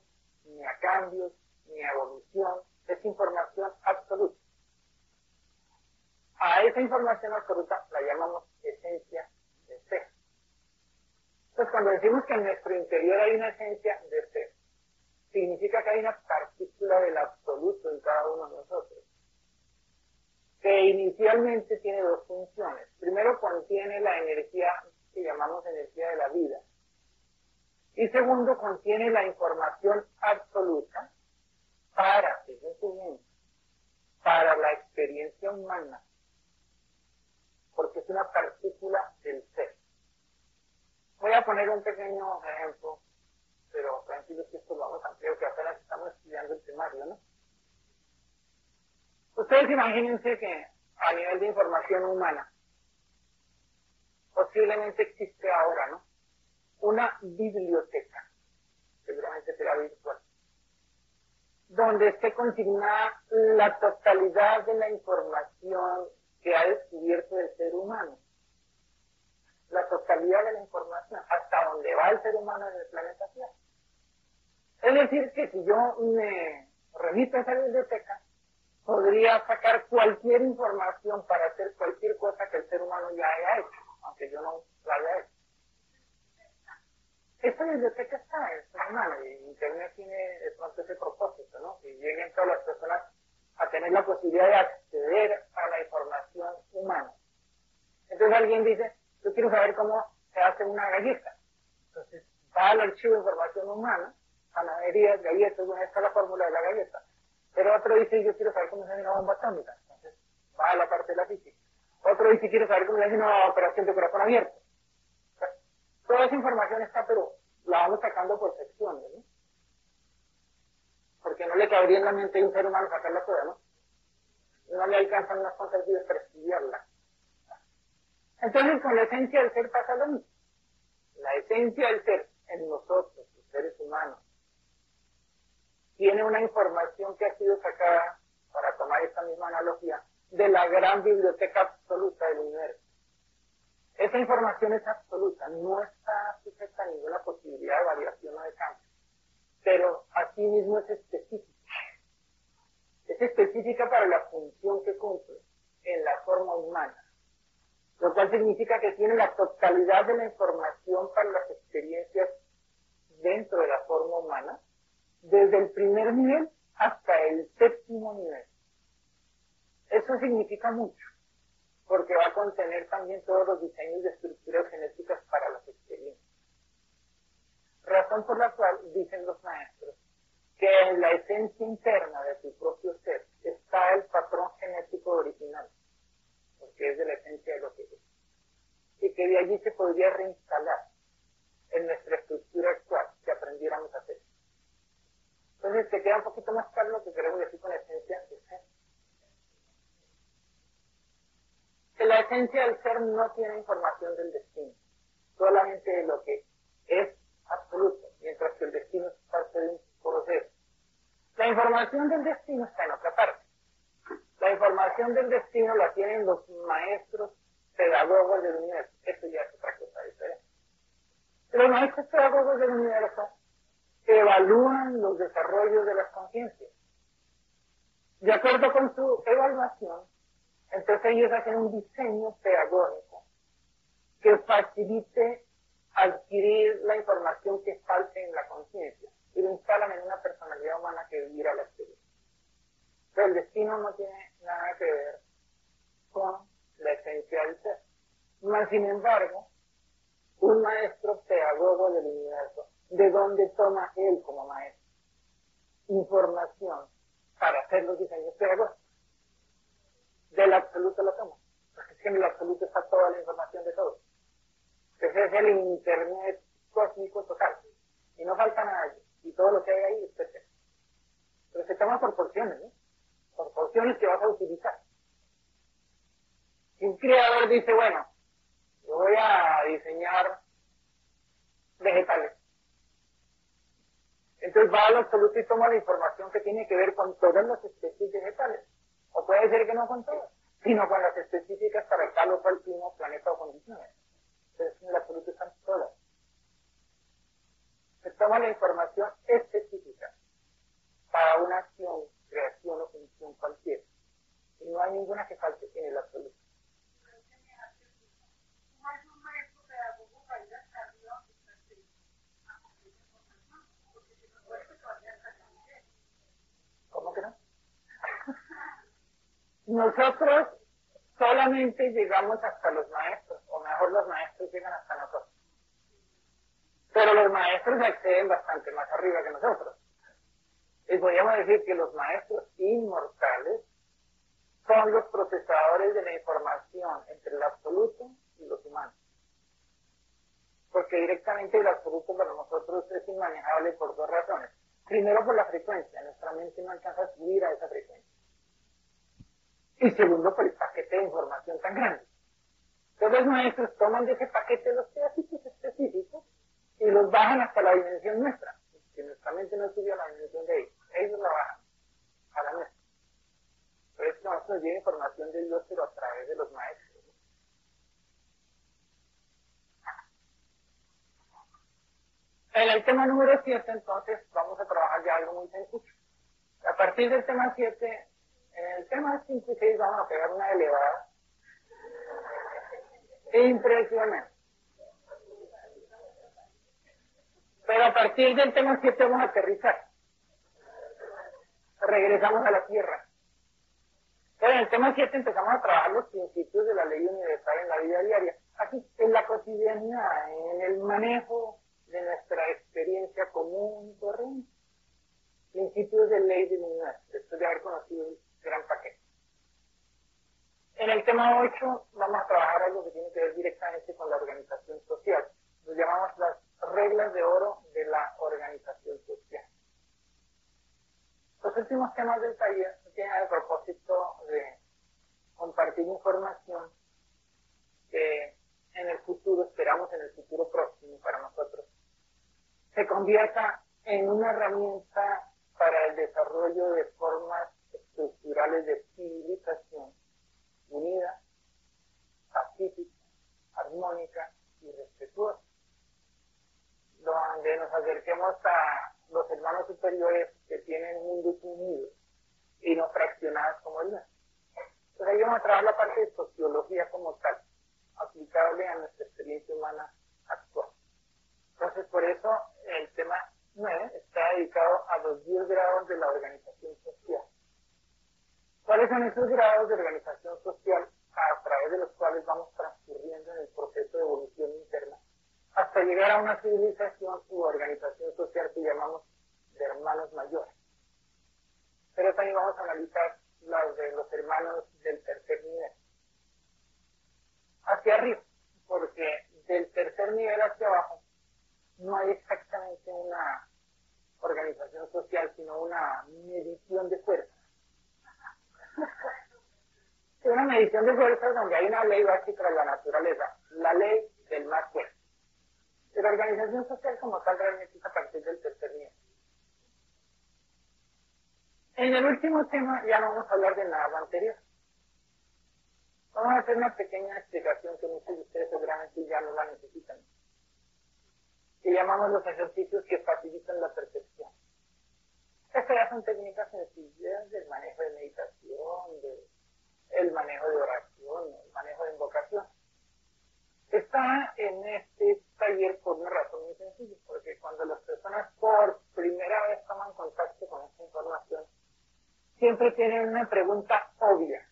ni a cambios, ni a evolución. Es información absoluta. A esa información absoluta la llamamos esencia de ser. Entonces, cuando decimos que en nuestro interior hay una esencia de ser, significa que hay una partícula del absoluto en cada uno de nosotros que inicialmente tiene dos funciones. Primero, contiene la energía que llamamos energía de la vida. Y segundo, contiene la información absoluta para, para la experiencia humana. Porque es una partícula del ser. Voy a poner un pequeño ejemplo, pero tranquilos que esto lo vamos a ampliar, que apenas estamos estudiando el temario, ¿no? Ustedes imagínense que a nivel de información humana, posiblemente existe ahora, ¿no? Una biblioteca, seguramente será virtual, donde esté consignada la totalidad de la información que ha descubierto el ser humano. La totalidad de la información, hasta donde va el ser humano en el planeta Tierra. Es decir, que si yo me remito esa biblioteca, podría sacar cualquier información para hacer cualquier cosa que el ser humano ya haya hecho, aunque yo no la haya hecho. Esta biblioteca está ser humano y Internet tiene de ese propósito, ¿no? Que lleguen todas las personas a tener la posibilidad de acceder a la información humana. Entonces alguien dice, yo quiero saber cómo se hace una galleta. Entonces va al archivo de información humana, panaderías, galletas, bueno, está la fórmula de la galleta pero otro dice, yo quiero saber cómo se hace una bomba atómica. Entonces, va a la parte de la física. Otro dice, quiero saber cómo se hace una operación de corazón abierto. Toda esa información está, pero la vamos sacando por secciones, ¿no? Porque no le cabría en la mente de un ser humano sacarla toda, ¿no? No le alcanzan unas cuantas vidas para estudiarla. Entonces, con la esencia del ser pasa lo mismo. La esencia del ser en nosotros, los seres humanos, tiene una información que ha sido sacada, para tomar esta misma analogía, de la gran biblioteca absoluta del universo. Esa información es absoluta, no está sujeta a ninguna posibilidad de variación o de cambio, pero mismo es específica. Es específica para la función que cumple en la forma humana, lo cual significa que tiene la totalidad de la información para las experiencias dentro de la forma humana, desde el primer nivel hasta el séptimo nivel. Eso significa mucho, porque va a contener también todos los diseños de estructuras genéticas para las experiencias. Razón por la cual, dicen los maestros, que en la esencia interna de tu propio ser está el patrón genético original, porque es de la esencia de lo que es, y que de allí se podría reinstalar en nuestra estructura actual si aprendiéramos a hacer. Entonces te queda un poquito más claro lo que queremos decir con la esencia del ser. La esencia del ser no tiene información del destino, solamente de lo que es absoluto, mientras que el destino es parte de un proceso. La información del destino está en otra parte. La información del destino la tienen los maestros pedagogos del universo. Eso ya es otra cosa diferente. Los maestros pedagogos del universo evalúan los desarrollos de las conciencias. De acuerdo con su evaluación, entonces ellos hacen un diseño pedagógico que facilite adquirir la información que falte en la conciencia y lo instalan en una personalidad humana que vivirá la experiencia. Pero el destino no tiene nada que ver con la esencia del ser. Mas, sin embargo, un maestro pedagogo del universo, ¿de dónde toma él como maestro? Información para hacer los diseños pedagógicos. Del absoluto lo toma. Porque es que en el absoluto está toda la información de todo. Ese es el Internet cósmico total. Y no falta allí y todo lo que hay ahí es perfecto. Pero se toma por porciones, ¿no? Por porciones que vas a utilizar. Un creador dice, bueno, yo voy a diseñar vegetales. Entonces va al absoluto y toma la información que tiene que ver con todas las especies vegetales. O puede ser que no con todas, sino con las específicas para tal o cual clima, planeta o condiciones. Entonces en el absoluto están todas se toma la información específica para una acción, creación o función cualquiera. Y no hay ninguna que falte en el absoluto. ¿Cómo que no? *laughs* Nosotros solamente llegamos hasta los maestros, o mejor los maestros llegan hasta nosotros. Pero los maestros acceden bastante más arriba que nosotros. Y podríamos decir que los maestros inmortales son los procesadores de la información entre el absoluto y los humanos. Porque directamente el absoluto para nosotros es inmanejable por dos razones. Primero por la frecuencia, nuestra mente no alcanza a subir a esa frecuencia. Y segundo por el paquete de información tan grande. Entonces los maestros toman de ese paquete los pedacitos específicos y los bajan hasta la dimensión nuestra, que nuestra mente no subió a la dimensión de ellos. Ellos la bajan a la nuestra. Eso nosotros nos llega información de Dios, pero a través de los maestros. En el tema número 7, entonces, vamos a trabajar ya algo muy sencillo. A partir del tema 7, en el tema 5 y 6 vamos a pegar una elevada impresionante. Pero a partir del tema 7 vamos a aterrizar. Regresamos a la Tierra. Pero en el tema 7 empezamos a trabajar los principios de la ley universal en la vida diaria. Aquí, en la cotidianidad, en el manejo de nuestra experiencia común y corriente. Principios de ley del universo, después de haber conocido el gran paquete. En el tema 8 vamos a trabajar algo que tiene que ver directamente con la organización social Lo llamamos las reglas de oro de la organización social. Los últimos temas del taller tienen el propósito de compartir información que en el futuro, esperamos en el futuro próximo para nosotros, se convierta en una herramienta para el desarrollo de formas estructurales de civilización unida, pacífica, armónica y respetuosa, donde nos acerquemos a los hermanos superiores que tienen mundos unidos y no fraccionados como el nuestro. Entonces ahí vamos a trabajar la parte de sociología como tal, aplicable a nuestra experiencia humana actual. Entonces por eso el tema 9 está dedicado a los 10 grados de la organización social. ¿Cuáles son esos grados de organización social a través de los cuales vamos transcurriendo en el proceso de evolución interna hasta llegar a una civilización u organización social que llamamos de hermanos mayores? Pero también vamos a analizar las de los hermanos del tercer nivel. Hacia arriba, porque del tercer nivel hacia abajo no hay exactamente una organización social, sino una medición de fuerzas. *laughs* una medición de fuerzas donde hay una ley básica de la naturaleza, la ley del más fuerte. la organización social como tal realmente es a partir del tercer nivel. En el último tema ya no vamos a hablar de nada anterior. Vamos a hacer una pequeña explicación que muchos de ustedes seguramente ya no la necesitan. Que llamamos los ejercicios que facilitan la percepción. Estas son técnicas sencillas del manejo de meditación, del manejo de oración, el manejo de invocación. Está en este taller por una razón muy sencilla, porque cuando las personas por primera vez toman contacto con esta información, siempre tienen una pregunta obvia.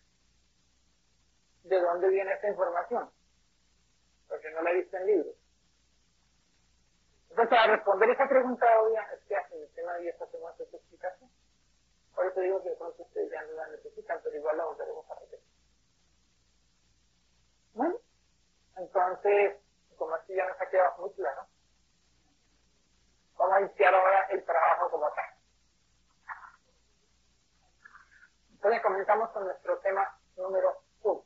¿De dónde viene esta información? Porque no la he visto en libros. Entonces, para responder esa pregunta obvia, es que en el tema de 10 hacemos esta explicación. Por eso digo que de ustedes ya no la necesitan, pero igual la volveremos a repetir. Bueno, entonces, como así ya nos ha quedado muy claro, vamos a iniciar ahora el trabajo como tal. Entonces comenzamos con nuestro tema número uno.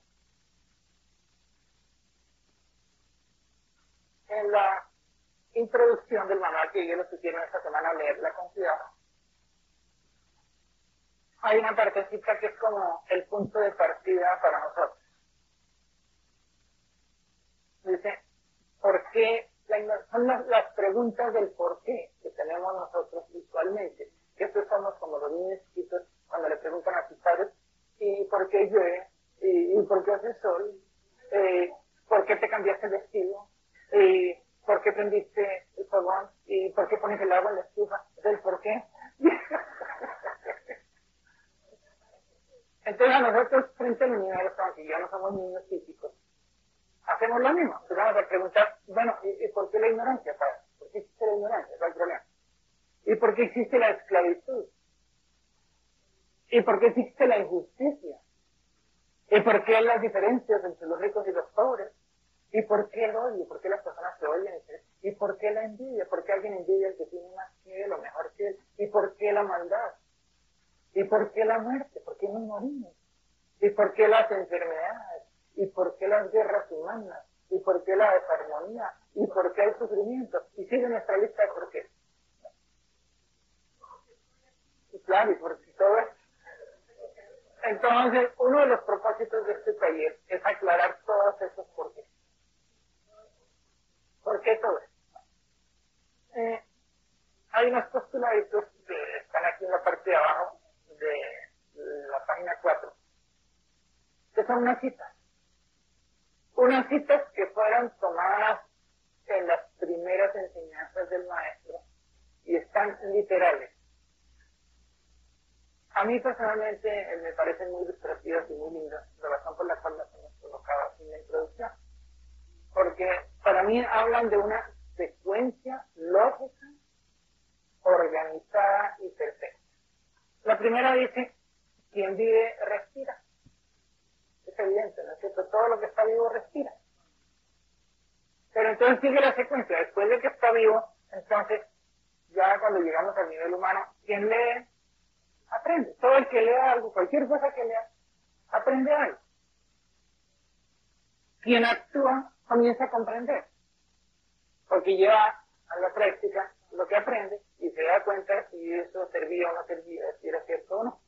En introducción del manual que yo les sugiero esta semana leerla con cuidado, hay una partecita que es como el punto de partida para nosotros. Dice, ¿por qué? son las, preguntas del por qué que tenemos nosotros visualmente. Estos somos como los niños chiquitos cuando le preguntan a sus padres, ¿y por qué llueve? ¿Y, por qué hace sol? Eh, ¿Por qué te cambiaste el vestido? ¿Y por qué prendiste el fogón? ¿Y por qué pones el agua en la estufa? ¿El por qué? *laughs* Entonces a nosotros frente al universo, aunque ya no somos niños físicos, hacemos lo mismo. vamos a preguntar, bueno, ¿y, por qué la ignorancia, padre? ¿Por qué existe la ignorancia? ¿Cuál es problema? ¿Y por qué existe la esclavitud? ¿Y por qué existe la injusticia? ¿Y por qué las diferencias entre los ricos y los pobres? ¿Y por qué el odio? ¿Por qué las personas se odian? ¿Y por qué la envidia? ¿Por qué alguien envidia al que tiene más que él o mejor que él? ¿Y por qué la maldad? ¿Y por qué la muerte? ¿Por qué nos morimos? ¿Y por qué las enfermedades? ¿Y por qué las guerras humanas? ¿Y por qué la desarmonía? ¿Y por qué el sufrimiento? Y sigue nuestra lista de por qué. claro, y porque todo es entonces, uno de los propósitos de este taller es aclarar todos esos por qué. ¿Por qué todo esto? Eh, hay unos postuladitos que están aquí en la parte de abajo de la página 4, que son unas citas. Unas citas que fueron tomadas en las primeras enseñanzas del maestro y están literales. A mí personalmente eh, me parecen muy ilustrativas y muy lindas, la razón por la cual las hemos colocado en la introducción. Porque para mí hablan de una secuencia lógica, organizada y perfecta. La primera dice, quien vive respira. Es evidente, ¿no es cierto? Todo lo que está vivo respira. Pero entonces sigue la secuencia. Después de que está vivo, entonces, ya cuando llegamos al nivel humano, quien lee, aprende. Todo el que lea algo, cualquier cosa que lea, aprende algo. Quien actúa, comienza a comprender. Porque lleva a la práctica lo que aprende y se da cuenta si eso servía o no servía, si era cierto o no.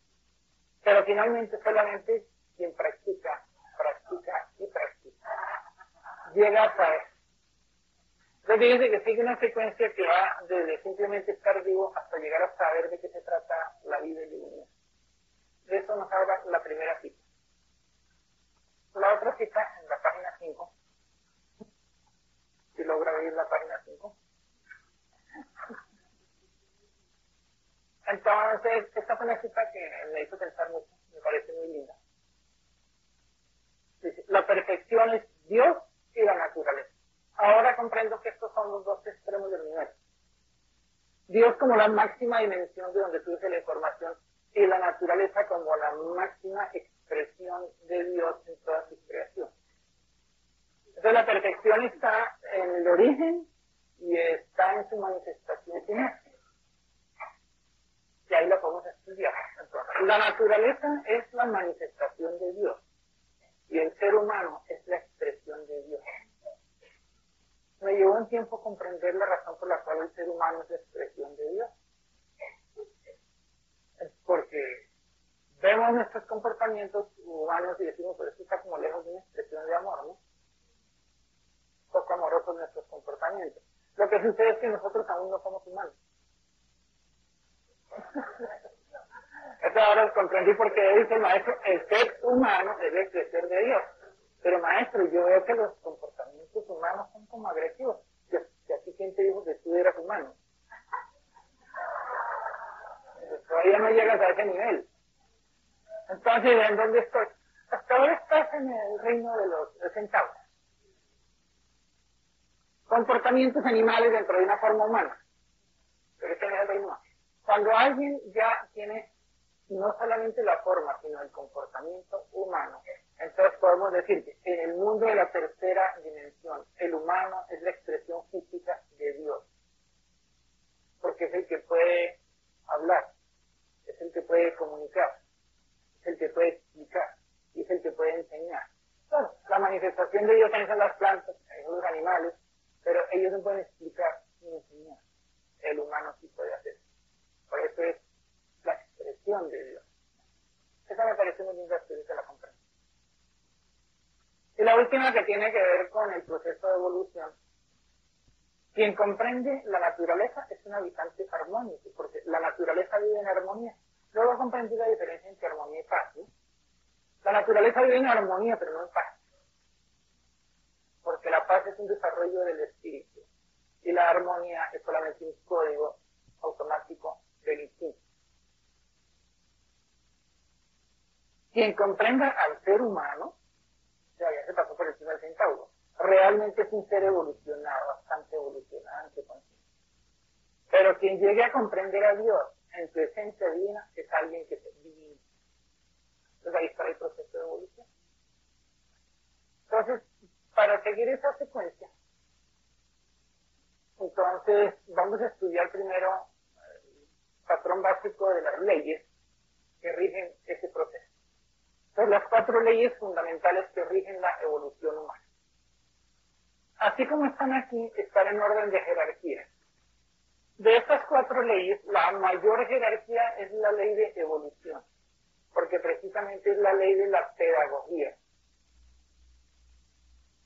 Pero finalmente solamente quien practica, practica y practica, llega a saber. Entonces que sigue una secuencia que va desde simplemente estar vivo hasta llegar a saber de qué se trata la vida y el universo. De eso nos habla la primera cita. La otra cita en la página 5. Logra ver la página 5. Entonces, esta fue una cita que me hizo pensar mucho, me parece muy linda. La perfección es Dios y la naturaleza. Ahora comprendo que estos son los dos extremos del universo. Dios como la máxima dimensión de donde surge la información y la naturaleza como la máxima expresión de Dios en toda su creación. Entonces la perfección está en el origen y está en su manifestación final y ahí lo podemos estudiar. la naturaleza es la manifestación de Dios y el ser humano es la expresión de Dios. Me llevó un tiempo comprender la razón por la cual el ser humano es la expresión de Dios. Porque vemos nuestros comportamientos humanos y decimos, pero esto está como lejos de una expresión de amor, ¿no? Poco amorosos nuestros comportamientos. Lo que sucede es que nosotros aún no somos humanos. *laughs* Esto ahora comprendí porque dice el maestro, el ser humano debe crecer de Dios. Pero maestro, yo veo que los comportamientos humanos son como agresivos. Y aquí quién te dijo que tú eras humano. Todavía no llegas a ese nivel. Entonces, ¿en dónde estoy? Hasta ahora estás en el reino de los centauros. Comportamientos animales dentro de una forma humana. Pero este es el reino cuando alguien ya tiene no solamente la forma, sino el comportamiento humano, entonces podemos decir que en el mundo de la tercera dimensión, el humano es la expresión física de Dios. Porque es el que puede hablar, es el que puede comunicar, es el que puede explicar y es el que puede enseñar. Bueno, la manifestación de Dios son las plantas, son los animales, pero ellos no pueden explicar ni enseñar. El humano sí puede hacer. Por eso es la expresión de Dios. Esa me parece muy linda, que la comprendo. Y la última que tiene que ver con el proceso de evolución. Quien comprende la naturaleza es un habitante armónico, porque la naturaleza vive en armonía. Luego comprendí la diferencia entre armonía y paz. La naturaleza vive en armonía, pero no en paz. Porque la paz es un desarrollo del espíritu y la armonía es solamente un código automático quien comprenda al ser humano, sea, ya se pasó por encima del centauro, realmente es un ser evolucionado, bastante evolucionante. Pero quien llegue a comprender a Dios en su esencia divina es alguien que es divino. Entonces ahí está el proceso de evolución. Entonces, para seguir esa secuencia, entonces vamos a estudiar primero patrón básico de las leyes que rigen ese proceso. Son las cuatro leyes fundamentales que rigen la evolución humana. Así como están aquí, están en orden de jerarquía. De estas cuatro leyes, la mayor jerarquía es la ley de evolución, porque precisamente es la ley de la pedagogía.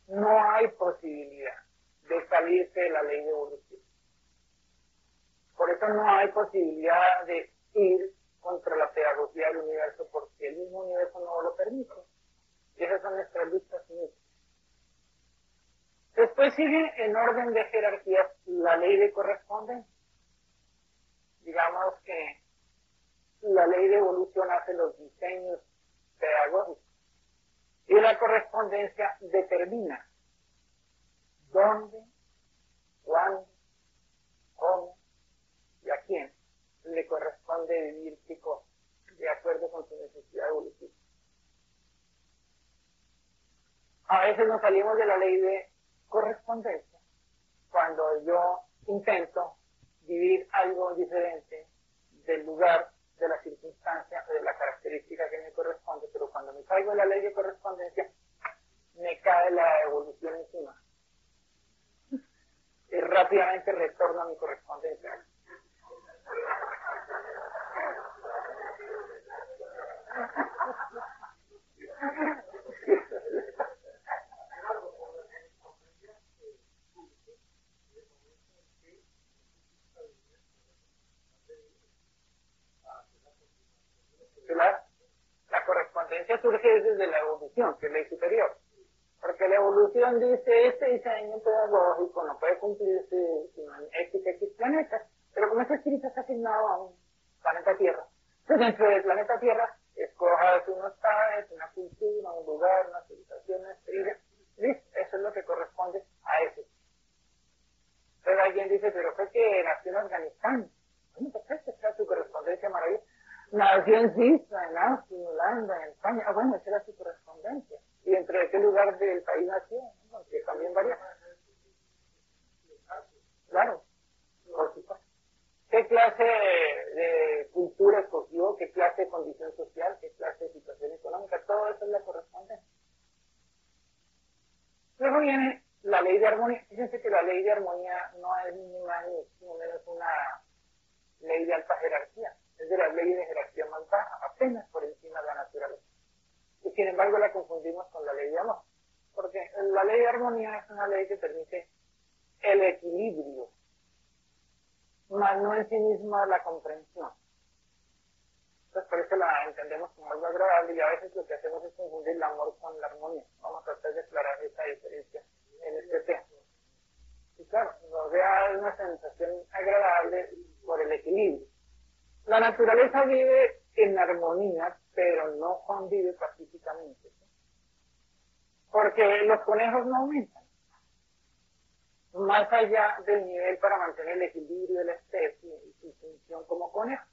No hay posibilidad de salirse de la ley de evolución. Por eso no hay posibilidad de ir contra la pedagogía del universo porque el mismo universo no lo permite. Y esas son nuestras luchas Después sigue en orden de jerarquía la ley de correspondencia. Digamos que la ley de evolución hace los diseños pedagógicos y la correspondencia determina dónde, cuándo, cómo y a quién le corresponde vivir qué cosa, de acuerdo con su necesidad evolutiva. A veces nos salimos de la ley de correspondencia cuando yo intento vivir algo diferente del lugar, de la circunstancia o de la característica que me corresponde, pero cuando me salgo de la ley de correspondencia, me cae la evolución encima. Y rápidamente retorno a mi correspondencia. *laughs* La, correspondencia surge desde la evolución, que es ley superior. Porque la evolución dice, este diseño pedagógico no puede cumplirse sin ética X planetas, pero como ese espíritu está asignado a un planeta Tierra, entonces dentro del planeta Tierra escojas unos padres, una cultura, un lugar, una civilización, una estrella. Eso es lo que corresponde a ese. Pero alguien dice, pero fue que nació en Afganistán. Bueno, perfecto, esa su correspondencia maravillosa. Nació en Suiza, en Austria, en Holanda, en España. Ah, bueno, esa era su correspondencia. ¿Y dentro de qué lugar del país nació? Porque también varía. Claro, por. ¿Qué clase de cultura escogió? ¿Qué clase de condición social? ¿Qué clase de situación económica? Todo eso es la correspondencia. Luego viene la ley de armonía. Fíjense que la ley de armonía no es ni más ni menos una ley de alta jerarquía. Es de las leyes de más baja, apenas por encima de la naturaleza. Y sin embargo la confundimos con la ley de amor. Porque la ley de armonía es una ley que permite el equilibrio, más no en sí misma la comprensión. Entonces por eso la entendemos como algo agradable y a veces lo que hacemos es confundir el amor con la armonía. Vamos a tratar de aclarar esa diferencia en este tema. Y claro, nos da una sensación agradable por el equilibrio. La naturaleza vive en armonía, pero no convive pacíficamente. Porque los conejos no aumentan. Más allá del nivel para mantener el equilibrio de la especie y su función como conejo.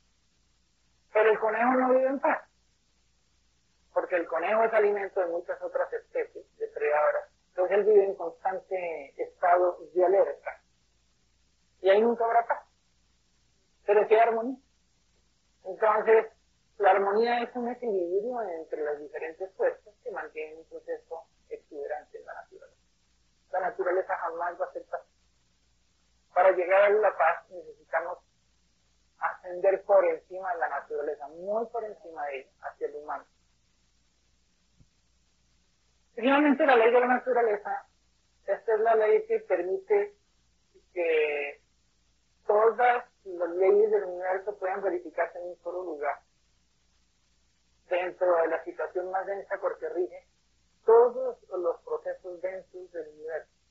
Pero el conejo no vive en paz. Porque el conejo es alimento de muchas otras especies depredadoras. Entonces él vive en constante estado de alerta. Y ahí nunca habrá paz. Pero hay armonía. Entonces, la armonía es un equilibrio entre las diferentes fuerzas que mantienen un proceso exuberante en la naturaleza. La naturaleza jamás va a ser paz. Para llegar a la paz necesitamos ascender por encima de la naturaleza, muy por encima de ella, hacia el humano. Finalmente, la ley de la naturaleza, esta es la ley que permite que todas las leyes del universo puedan verificarse en un solo lugar, dentro de la situación más densa porque rige todos los procesos densos del universo.